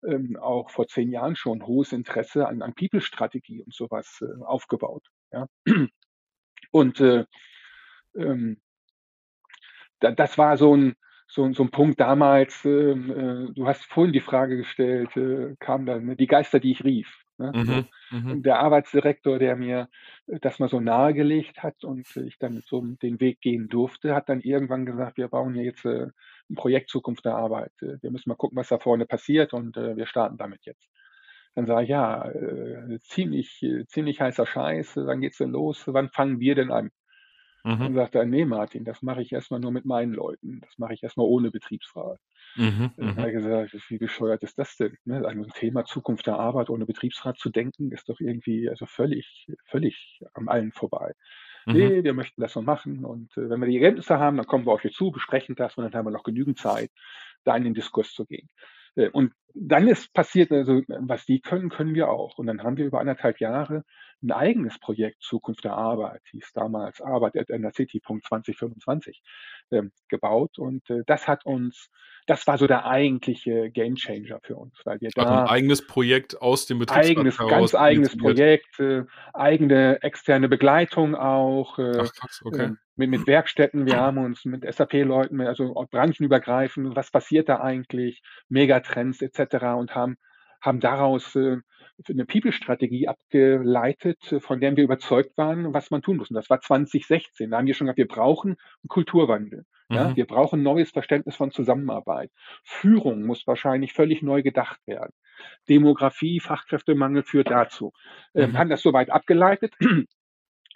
ähm, auch vor zehn Jahren schon hohes Interesse an, an People-Strategie und sowas äh, aufgebaut. Ja? [clears throat] Und äh, ähm, da, das war so ein, so, so ein Punkt damals, ähm, äh, du hast vorhin die Frage gestellt, äh, kam dann ne, die Geister, die ich rief. Ne? Mhm, so, mhm. Der Arbeitsdirektor, der mir das mal so nahegelegt hat und ich dann so den Weg gehen durfte, hat dann irgendwann gesagt, wir bauen hier jetzt äh, ein Projekt Zukunft der Arbeit. Äh, wir müssen mal gucken, was da vorne passiert und äh, wir starten damit jetzt. Dann sage ich, ja, äh, ziemlich, ziemlich heißer Scheiß, wann geht's denn los? Wann fangen wir denn an? Mhm. Dann sagt er, nee, Martin, das mache ich erstmal nur mit meinen Leuten. Das mache ich erstmal ohne Betriebsrat. Mhm, dann habe mhm. ich gesagt, wie bescheuert ist das denn? Ne? Also ein Thema Zukunft der Arbeit ohne Betriebsrat zu denken, ist doch irgendwie also völlig, völlig am allen vorbei. Mhm. Nee, wir möchten das so machen und äh, wenn wir die Ergebnisse haben, dann kommen wir auf euch zu, besprechen das und dann haben wir noch genügend Zeit, da in den Diskurs zu gehen. Äh, und dann ist passiert, also was die können, können wir auch. Und dann haben wir über anderthalb Jahre ein eigenes Projekt Zukunft der Arbeit, hieß damals Arbeit at NRCity.2025, ähm, gebaut. Und äh, das hat uns, das war so der eigentliche Gamechanger für uns, weil wir also da ein eigenes Projekt aus dem Betriebsrat eigenes, ganz eigenes Projekt, äh, eigene externe Begleitung auch. Äh, Ach, krass, okay. Äh, mit, mit Werkstätten, wir haben uns mit SAP-Leuten, also branchenübergreifend, was passiert da eigentlich, Megatrends etc. und haben, haben daraus äh, eine People-Strategie abgeleitet, von der wir überzeugt waren, was man tun muss. Und das war 2016. Da haben wir schon gesagt, wir brauchen einen Kulturwandel. Ja, mhm. wir brauchen ein neues Verständnis von Zusammenarbeit. Führung muss wahrscheinlich völlig neu gedacht werden. Demografie, Fachkräftemangel führt dazu. Ähm, mhm. haben das soweit abgeleitet.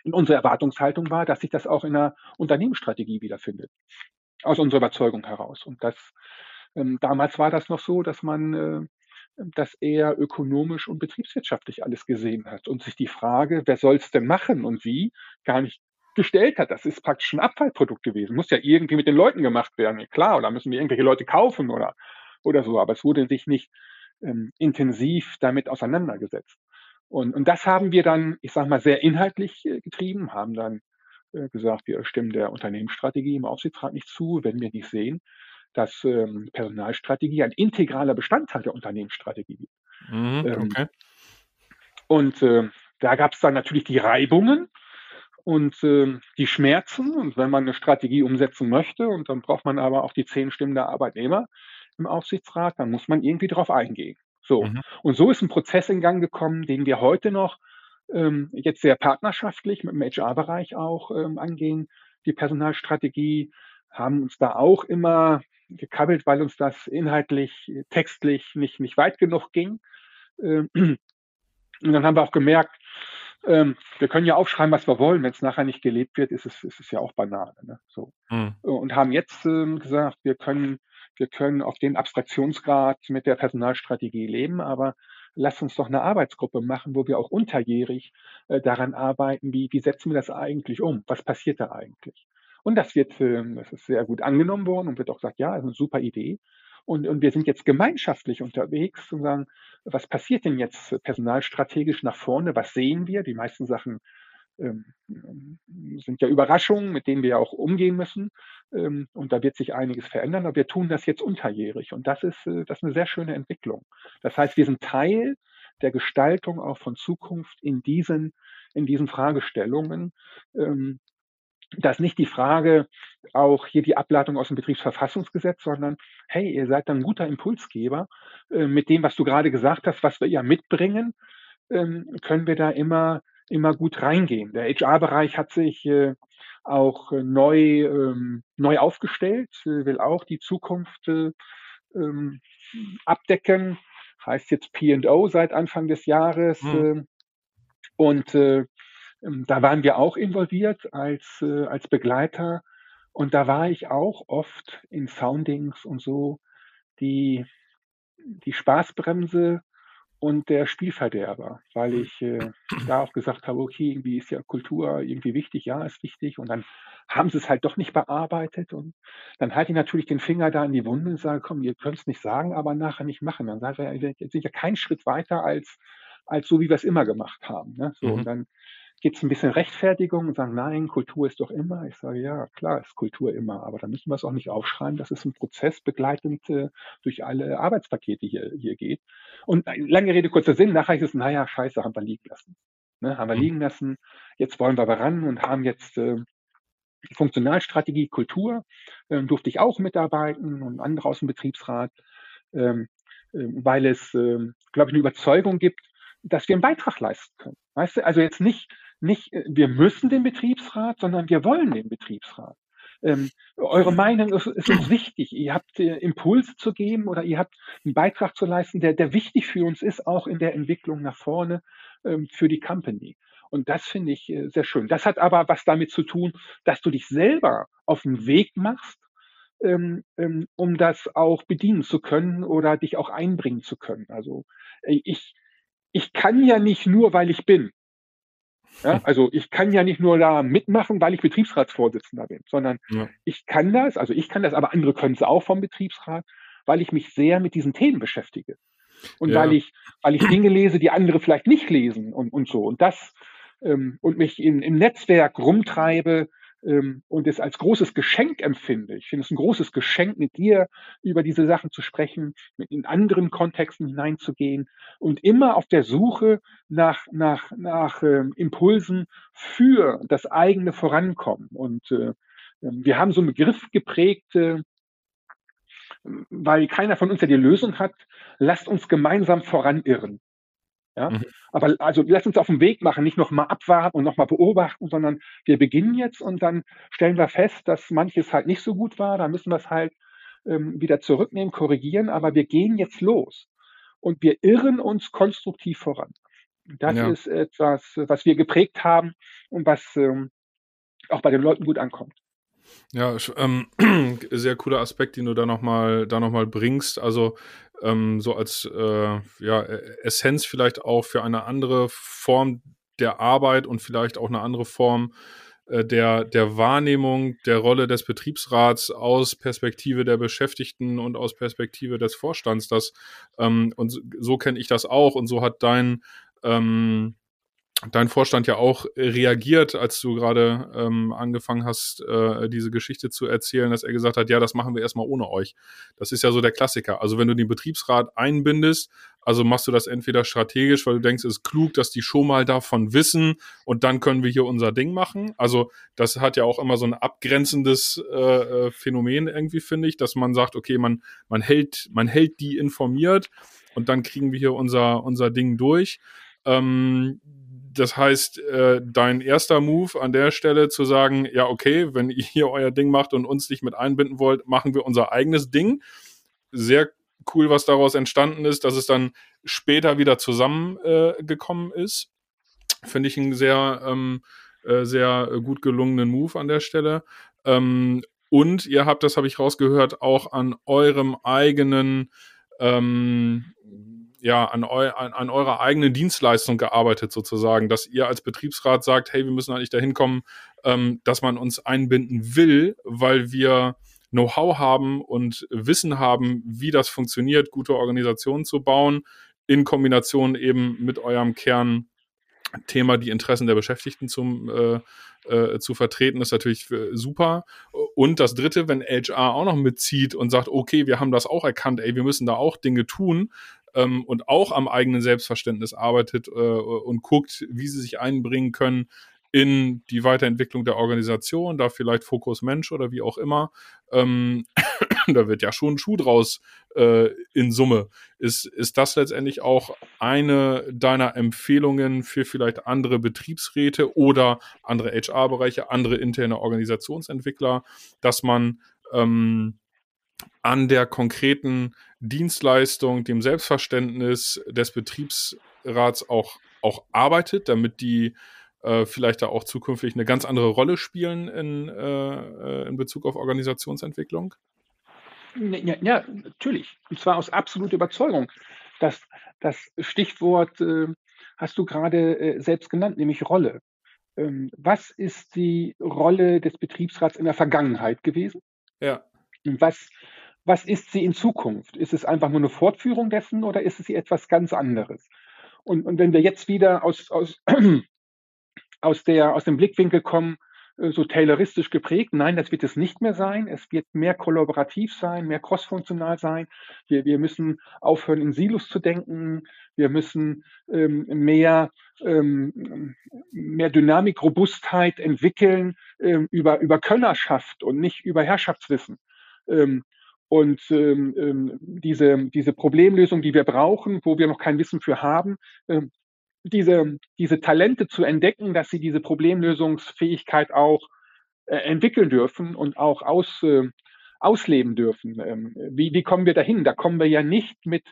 Und unsere Erwartungshaltung war, dass sich das auch in einer Unternehmensstrategie wiederfindet. Aus unserer Überzeugung heraus. Und das Ähm, damals war das noch so, dass man äh, das eher ökonomisch und betriebswirtschaftlich alles gesehen hat und sich die Frage, wer soll es denn machen und wie, gar nicht gestellt hat. Das ist praktisch ein Abfallprodukt gewesen. Muss ja irgendwie mit den Leuten gemacht werden. Klar, oder müssen wir irgendwelche Leute kaufen oder, oder so. Aber es wurde sich nicht ähm, intensiv damit auseinandergesetzt. Und, und das haben wir dann, ich sage mal, sehr inhaltlich äh, getrieben, haben dann äh, gesagt, wir stimmen der Unternehmensstrategie im Aufsichtsrat nicht zu, wenn wir nicht sehen, dass ähm, Personalstrategie ein integraler Bestandteil der Unternehmensstrategie ist. Mhm, ähm, okay. Und äh, da gab es dann natürlich die Reibungen und äh, die Schmerzen. Und wenn man eine Strategie umsetzen möchte, und dann braucht man aber auch die zehn Stimmen der Arbeitnehmer im Aufsichtsrat, dann muss man irgendwie darauf eingehen. So. Mhm. Und so ist ein Prozess in Gang gekommen, den wir heute noch ähm, jetzt sehr partnerschaftlich mit dem HR-Bereich auch ähm, angehen. Die Personalstrategie haben uns da auch immer gekabbelt, weil uns das inhaltlich, textlich nicht, nicht weit genug ging. Ähm, und dann haben wir auch gemerkt, ähm, wir können ja aufschreiben, was wir wollen. Wenn es nachher nicht gelebt wird, ist es, ist es ja auch Banane. Ne? So. Mhm. Und haben jetzt ähm, gesagt, wir können, wir können auf den Abstraktionsgrad mit der Personalstrategie leben, aber lass uns doch eine Arbeitsgruppe machen, wo wir auch unterjährig äh, daran arbeiten, wie, wie setzen wir das eigentlich um? Was passiert da eigentlich? Und das wird, das ist sehr gut angenommen worden und wird auch gesagt, ja, ist eine super Idee. Und, und wir sind jetzt gemeinschaftlich unterwegs und sagen, was passiert denn jetzt personalstrategisch nach vorne? Was sehen wir? Die meisten Sachen ähm, sind ja Überraschungen, mit denen wir ja auch umgehen müssen. Ähm, und da wird sich einiges verändern, aber wir tun das jetzt unterjährig. Und das ist, äh, das ist eine sehr schöne Entwicklung. Das heißt, wir sind Teil der Gestaltung auch von Zukunft in diesen, in diesen Fragestellungen. Ähm, das ist nicht die Frage, auch hier die Ableitung aus dem Betriebsverfassungsgesetz, sondern hey, ihr seid ein guter Impulsgeber. Äh, mit dem, was du gerade gesagt hast, was wir ja mitbringen, ähm, können wir da immer immer gut reingehen. Der HR-Bereich hat sich äh, auch äh, neu, ähm, neu aufgestellt, äh, will auch die Zukunft äh, ähm, abdecken, heißt jetzt P&O seit Anfang des Jahres. Mhm. und äh, ähm, da waren wir auch involviert als, äh, als Begleiter. Und da war ich auch oft in Soundings und so die, die Spaßbremse und der Spielverderber, weil hm. ich äh, da auch gesagt habe, okay, irgendwie ist ja Kultur irgendwie wichtig, ja, ist wichtig. Und dann haben sie es halt doch nicht bearbeitet. Und dann halte ich natürlich den Finger da in die Wunde und sage, komm, ihr könnt es nicht sagen, aber nachher nicht machen. Dann sage ich, wir sind ja keinen Schritt weiter als, als so, wie wir es immer gemacht haben. Ne? So, mhm. Und dann gibt es ein bisschen Rechtfertigung und sagen, nein, Kultur ist doch immer. Ich sage, ja, klar ist Kultur immer, aber dann müssen wir es auch nicht aufschreiben, dass es ein Prozess begleitend äh, durch alle Arbeitspakete hier, hier geht. Und lange Rede, kurzer Sinn, nachher ist es, naja, scheiße, haben wir liegen lassen. Ne, haben wir mhm. liegen lassen, jetzt wollen wir aber ran und haben jetzt äh, Funktionalstrategie, Kultur, äh, durfte ich auch mitarbeiten und andere aus dem Betriebsrat, ähm, äh, weil es, äh, glaube ich, eine Überzeugung gibt, dass wir einen Beitrag leisten können. Weißt du, also jetzt nicht, nicht, äh, wir müssen den Betriebsrat, sondern wir wollen den Betriebsrat. Ähm, eure Meinung ist, ist, uns wichtig. Ihr habt äh, Impulse zu geben oder ihr habt einen Beitrag zu leisten, der, der wichtig für uns ist, auch in der Entwicklung nach vorne ähm, für die Company. Und das finde ich äh, sehr schön. Das hat aber was damit zu tun, dass du dich selber auf den Weg machst, ähm, ähm, um das auch bedienen zu können oder dich auch einbringen zu können. Also äh, ich, ich kann ja nicht nur, weil ich bin. Ja, also ich kann ja nicht nur da mitmachen, weil ich Betriebsratsvorsitzender bin, sondern ja. ich kann das, also ich kann das, aber andere können es auch vom Betriebsrat, weil ich mich sehr mit diesen Themen beschäftige. Und ja. weil ich, weil ich Dinge lese, die andere vielleicht nicht lesen und, und so. Und das, ähm, und mich in, im Netzwerk rumtreibe, und es als großes Geschenk empfinde. Ich finde es ein großes Geschenk, mit dir über diese Sachen zu sprechen, in anderen Kontexten hineinzugehen und immer auf der Suche nach, nach, nach ähm, Impulsen für das eigene Vorankommen. Und äh, ähm, wir haben so einen Begriff geprägt, äh, weil keiner von uns ja die Lösung hat, lasst uns gemeinsam voranirren. Ja? Mhm. Aber also lass uns auf den Weg machen, nicht nochmal abwarten und nochmal beobachten, sondern wir beginnen jetzt und dann stellen wir fest, dass manches halt nicht so gut war. Da müssen wir es halt ähm, wieder zurücknehmen, korrigieren, aber wir gehen jetzt los und wir irren uns konstruktiv voran. Das ja. ist etwas, was wir geprägt haben und was ähm, auch bei den Leuten gut ankommt. Ja, ähm, [clears throat] sehr cooler Aspekt, den du da nochmal da noch mal bringst. Also ähm, so als äh, ja, Essenz vielleicht auch für eine andere Form der Arbeit und vielleicht auch eine andere Form äh, der, der Wahrnehmung der Rolle des Betriebsrats aus Perspektive der Beschäftigten und aus Perspektive des Vorstands. Das, ähm, und so, so kenne ich das auch und so hat dein ähm, dein Vorstand ja auch reagiert, als du gerade ähm, angefangen hast, äh, diese Geschichte zu erzählen, dass er gesagt hat, ja, das machen wir erstmal ohne euch. Das ist ja so der Klassiker. Also wenn du den Betriebsrat einbindest, also machst du das entweder strategisch, weil du denkst, es ist klug, dass die schon mal davon wissen und dann können wir hier unser Ding machen. Also das hat ja auch immer so ein abgrenzendes äh, äh Phänomen irgendwie, finde ich, dass man sagt, okay, man, man hält, man hält die informiert und dann kriegen wir hier unser, unser Ding durch. Ähm, das heißt, äh, dein erster Move an der Stelle zu sagen, ja, okay, wenn ihr hier euer Ding macht und uns nicht mit einbinden wollt, machen wir unser eigenes Ding. Sehr cool, was daraus entstanden ist, dass es dann später wieder zusammengekommen äh, ist. Finde ich einen sehr, ähm, äh, sehr gut gelungenen Move an der Stelle. Ähm, und ihr habt, das habe ich rausgehört, auch an eurem eigenen ähm, ja, an, eu, an, an eurer eigenen Dienstleistung gearbeitet sozusagen, dass ihr als Betriebsrat sagt, hey, wir müssen eigentlich dahin kommen, ähm, dass man uns einbinden will, weil wir Know-how haben und Wissen haben, wie das funktioniert, gute Organisationen zu bauen, in Kombination eben mit eurem Kern Thema, die Interessen der Beschäftigten zum, äh, äh, zu vertreten, ist natürlich äh, super. Und das Dritte, wenn HR auch noch mitzieht und sagt, okay, wir haben das auch erkannt, ey, wir müssen da auch Dinge tun, ähm, und auch am eigenen Selbstverständnis arbeitet äh, und guckt, wie sie sich einbringen können in die Weiterentwicklung der Organisation, da vielleicht Fokus Mensch oder wie auch immer. Ähm, [coughs] da wird ja schon ein Schuh draus äh, in Summe. Ist, ist das letztendlich auch eine deiner Empfehlungen für vielleicht andere Betriebsräte oder andere HR-Bereiche, andere interne Organisationsentwickler, dass man ähm, an der konkreten Dienstleistung, dem Selbstverständnis des Betriebsrats auch, auch arbeitet, damit die äh, vielleicht da auch zukünftig eine ganz andere Rolle spielen in, äh, äh in Bezug auf Organisationsentwicklung? Ja, ja, natürlich. Und zwar aus absoluter Überzeugung. Das, das Stichwort äh, hast du gerade äh, selbst genannt, nämlich Rolle. Ähm, was ist die Rolle des Betriebsrats in der Vergangenheit gewesen? Ja. Was, was ist sie in Zukunft? Ist es einfach nur eine Fortführung dessen oder ist es sie etwas ganz anderes? Und, und wenn wir jetzt wieder aus, aus, [clears throat] aus, der, aus dem Blickwinkel kommen, äh, so tayloristisch geprägt. Nein, das wird es nicht mehr sein. Es wird mehr kollaborativ sein, mehr crossfunktional sein. Wir, wir müssen aufhören, in Silos zu denken. Wir müssen ähm, mehr, ähm, mehr Dynamik, Robustheit entwickeln ähm, über, über Könnerschaft und nicht über Herrschaftswissen. Ähm, und ähm, ähm, diese, diese Problemlösung, die wir brauchen, wo wir noch kein Wissen für haben, ähm, diese, diese Talente zu entdecken, dass sie diese Problemlösungsfähigkeit auch äh, entwickeln dürfen und auch aus, äh, ausleben dürfen. Ähm, wie, wie kommen wir dahin? Da kommen wir ja nicht mit,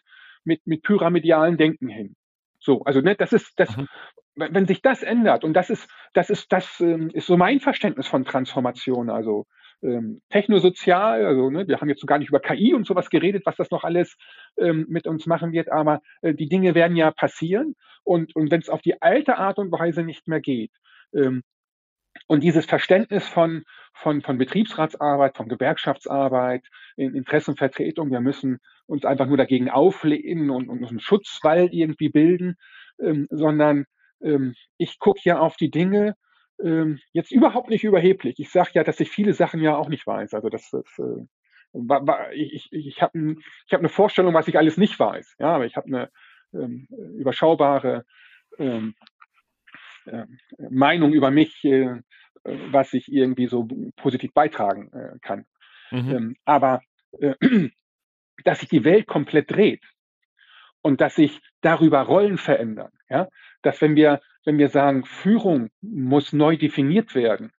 mit, mit pyramidalen Denken hin. So, also ne, das ist das, mhm. wenn sich das ändert und das ist, das ist, das ähm, ist so mein Verständnis von Transformation. Also ähm, technosozial, also ne, wir haben jetzt so gar nicht über KI und sowas geredet, was das noch alles ähm, mit uns machen wird, aber äh, die Dinge werden ja passieren und, und wenn es auf die alte Art und Weise nicht mehr geht, ähm, und dieses Verständnis von, von, von Betriebsratsarbeit, von Gewerkschaftsarbeit, in Interessenvertretung, wir müssen uns einfach nur dagegen auflehnen und, und einen Schutzwall irgendwie bilden, ähm, sondern ähm, ich gucke ja auf die Dinge ähm, jetzt überhaupt nicht überheblich. Ich sage ja, dass ich viele Sachen ja auch nicht weiß. Also das, das äh, war, war, ich, ich, ich habe ein, hab eine Vorstellung, was ich alles nicht weiß. Ja, aber ich habe eine ähm, überschaubare ähm, äh, Meinung über mich, äh, was ich irgendwie so positiv beitragen äh, kann. Mhm. Ähm, aber äh, [clears throat] dass sich die Welt komplett dreht und dass sich darüber Rollen verändern, ja, dass wenn wir wenn wir sagen, Führung muss neu definiert werden,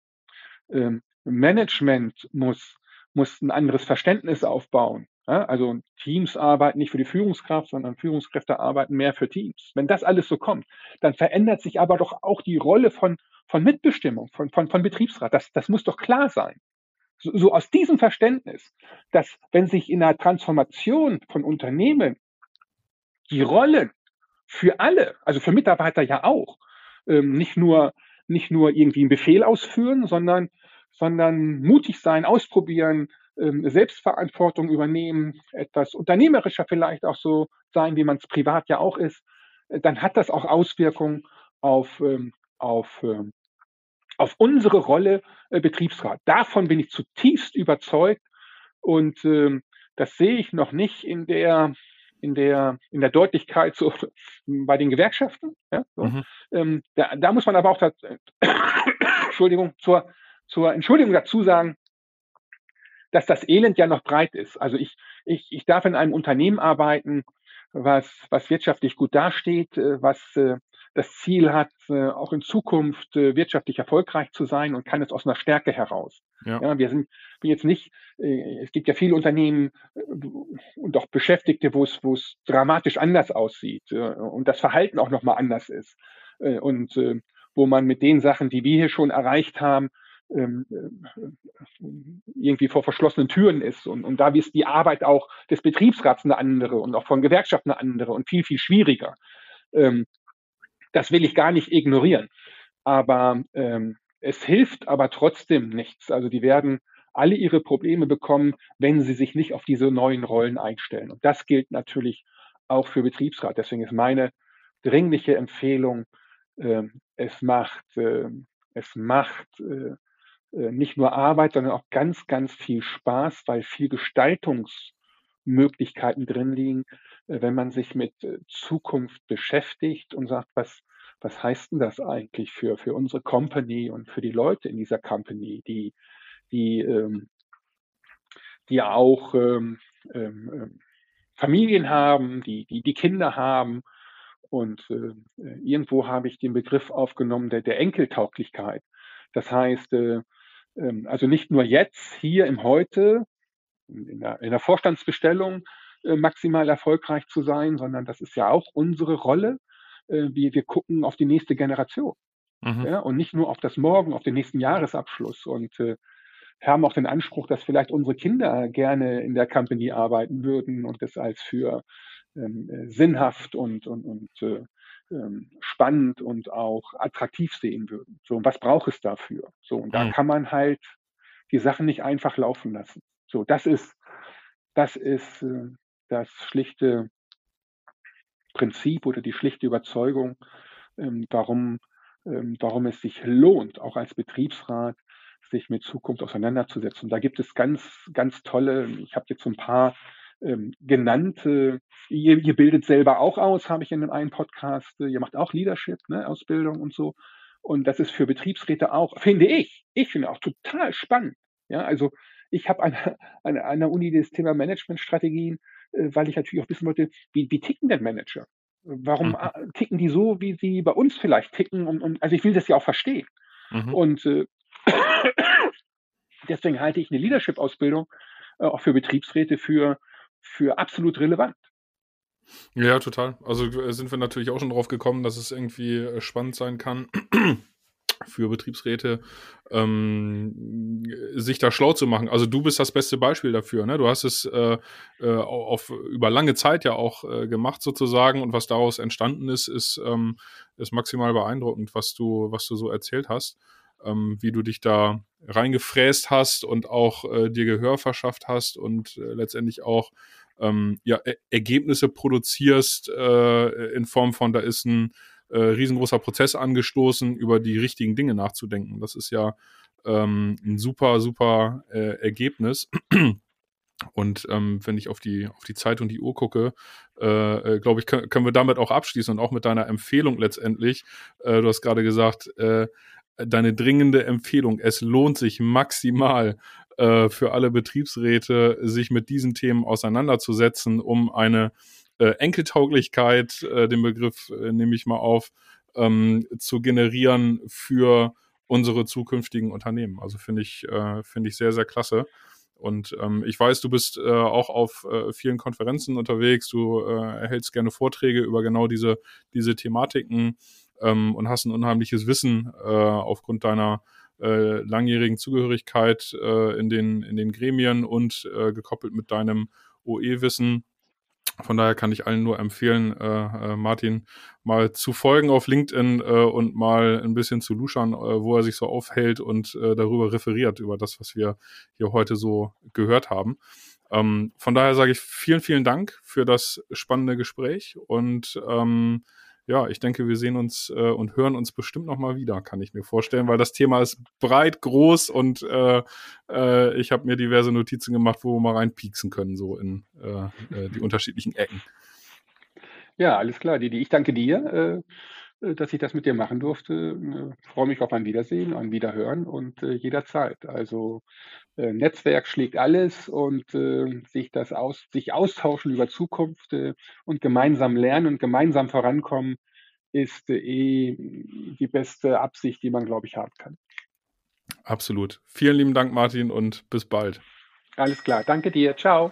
ähm, Management muss, muss ein anderes Verständnis aufbauen. Ja? Also Teams arbeiten nicht für die Führungskraft, sondern Führungskräfte arbeiten mehr für Teams. Wenn das alles so kommt, dann verändert sich aber doch auch die Rolle von, von Mitbestimmung, von, von, von Betriebsrat. Das, das muss doch klar sein. so, so aus diesem Verständnis, dass wenn sich in der Transformation von Unternehmen die Rollen für alle, also für Mitarbeiter ja auch, ähm, nicht nur nicht nur irgendwie einen Befehl ausführen, sondern sondern mutig sein, ausprobieren, ähm, Selbstverantwortung übernehmen, etwas unternehmerischer vielleicht auch so sein, wie man es privat ja auch ist, äh, dann hat das auch Auswirkungen auf, ähm, auf, ähm, auf unsere Rolle äh, Betriebsrat. Davon bin ich zutiefst überzeugt und ähm, das sehe ich noch nicht in der in der in der Deutlichkeit so [laughs] bei den Gewerkschaften. Ja, so. mhm. ähm, da, da muss man aber auch das, [coughs] Entschuldigung zur zur Entschuldigung dazu sagen, dass das Elend ja noch breit ist. Also ich, ich, ich darf in einem Unternehmen arbeiten, was, was wirtschaftlich gut dasteht, äh, was äh, das Ziel hat, äh, auch in Zukunft wirtschaftlich erfolgreich zu sein und kann es aus einer Stärke heraus. Ja. ja wir sind jetzt nicht, es gibt ja viele Unternehmen und auch Beschäftigte, wo es, wo es dramatisch anders aussieht und das Verhalten auch nochmal anders ist. Und wo man mit den Sachen, die wir hier schon erreicht haben, ähm, äh, irgendwie vor verschlossenen Türen ist. Und, und da ist die Arbeit auch des Betriebsrats eine andere und auch von Gewerkschaften eine andere und viel, viel schwieriger. Ähm, das will ich gar nicht ignorieren. Aber ähm, es hilft aber trotzdem nichts. Also die werden alle ihre Probleme bekommen, wenn sie sich nicht auf diese neuen Rollen einstellen. Und das gilt natürlich auch für Betriebsrat. Deswegen ist meine dringliche Empfehlung, äh, es macht, äh, es macht äh, nicht nur Arbeit, sondern auch ganz, ganz viel Spaß, weil viel Gestaltungsmöglichkeiten drin liegen, äh, wenn man sich mit äh, Zukunft beschäftigt und sagt, was, was heißt denn das eigentlich für, für unsere Company und für die Leute in dieser Company, die, die, ähm, die auch ähm, ähm, ähm Familien haben, die, die, die Kinder haben. Und äh, irgendwo habe ich den Begriff aufgenommen der, der Enkeltauglichkeit. Das heißt, äh, ähm, also nicht nur jetzt, hier im Heute, in der, in der Vorstandsbestellung äh, maximal erfolgreich zu sein, sondern das ist ja auch unsere Rolle. Äh, wir, wir gucken auf die nächste Generation. Mhm. Ja, und nicht nur auf das Morgen, auf den nächsten Jahresabschluss. Und äh, haben auch den Anspruch, dass vielleicht unsere Kinder gerne in der Company arbeiten würden und das als für ähm, äh, sinnhaft und, und, und äh, ähm, spannend und auch attraktiv sehen würden. So, und was braucht es dafür? So, und da mhm. kann man halt die Sachen nicht einfach laufen lassen. So, das ist, das ist äh, das schlichte Prinzip oder die schlichte Überzeugung, ähm, warum, ähm, warum es sich lohnt, auch als Betriebsrat, sich mit Zukunft auseinanderzusetzen. Da gibt es ganz, ganz tolle, ich habe jetzt ein paar ähm, genannt. Äh, ihr, ihr bildet selber auch aus, habe ich in dem einen Podcast. Äh, ihr macht auch Leadership, ne, Ausbildung und so. Und das ist für Betriebsräte auch, finde ich, ich finde auch total spannend. Ja, also ich habe an, an einer Uni das Thema Managementstrategien, weil ich natürlich auch wissen wollte, wie, wie ticken denn Manager? Warum mhm. Äh, ticken die so, wie sie bei uns vielleicht ticken? Und, und also ich will das ja auch verstehen. Mhm. Und äh, [coughs] deswegen halte ich eine Leadership-Ausbildung äh, auch für Betriebsräte für für absolut relevant. Ja, total. Also äh, sind wir natürlich auch schon drauf gekommen, dass es irgendwie äh, spannend sein kann für Betriebsräte, ähm, sich da schlau zu machen. Also du bist das beste Beispiel dafür. Ne? Du hast es äh, äh, auf über lange Zeit ja auch äh, gemacht sozusagen und was daraus entstanden ist, ist, ähm, ist maximal beeindruckend, was du was du so erzählt hast ähm, wie du dich da reingefräst hast und auch äh, dir Gehör verschafft hast und äh, letztendlich auch ähm, ja, e Ergebnisse produzierst äh, in Form von, da ist ein äh, riesengroßer Prozess angestoßen, über die richtigen Dinge nachzudenken. Das ist ja ähm, ein super, super äh, Ergebnis. [clears throat] Und ähm, wenn ich auf die, auf die Zeit und die Uhr gucke, äh, äh, glaube ich, können, können wir damit auch abschließen und auch mit deiner Empfehlung letztendlich. Äh, du hast gerade gesagt, äh, deine dringende Empfehlung. Es lohnt sich maximal äh, für alle Betriebsräte, sich mit diesen Themen auseinanderzusetzen, um eine äh, Enkeltauglichkeit, äh, den Begriff äh, nehme ich mal auf, ähm, zu generieren für unsere zukünftigen Unternehmen. Also finde ich, äh, finde ich sehr, sehr klasse. Und ähm, ich weiß, du bist äh, auch auf äh, vielen Konferenzen unterwegs, du äh, erhältst gerne Vorträge über genau diese, diese Thematiken ähm, und hast ein unheimliches Wissen äh, aufgrund deiner äh, langjährigen Zugehörigkeit äh, in, den, in den Gremien und äh, gekoppelt mit deinem OE-Wissen. Von daher kann ich allen nur empfehlen, äh, äh, Martin mal zu folgen auf LinkedIn äh, und mal ein bisschen zu luschern, äh, wo er sich so aufhält und äh, darüber referiert, über das, was wir hier heute so gehört haben. Ähm, von daher sage ich vielen, vielen Dank für das spannende Gespräch und ähm, ja, ich denke, wir sehen uns äh, und hören uns bestimmt noch mal wieder, kann ich mir vorstellen, weil das Thema ist breit, groß und äh, äh, ich habe mir diverse Notizen gemacht, wo wir mal reinpieksen können, so in äh, äh, die unterschiedlichen Ecken. Ja, alles klar, Didi. Ich danke dir, äh, dass ich das mit dir machen durfte. Ich freue mich auf ein Wiedersehen, ein Wiederhören und jederzeit. Also Netzwerk schlägt alles und sich das aus, sich austauschen über Zukunft und gemeinsam lernen und gemeinsam vorankommen ist eh die beste Absicht, die man, glaube ich, haben kann. Absolut. Vielen lieben Dank, Martin, und bis bald. Alles klar. Danke dir. Ciao.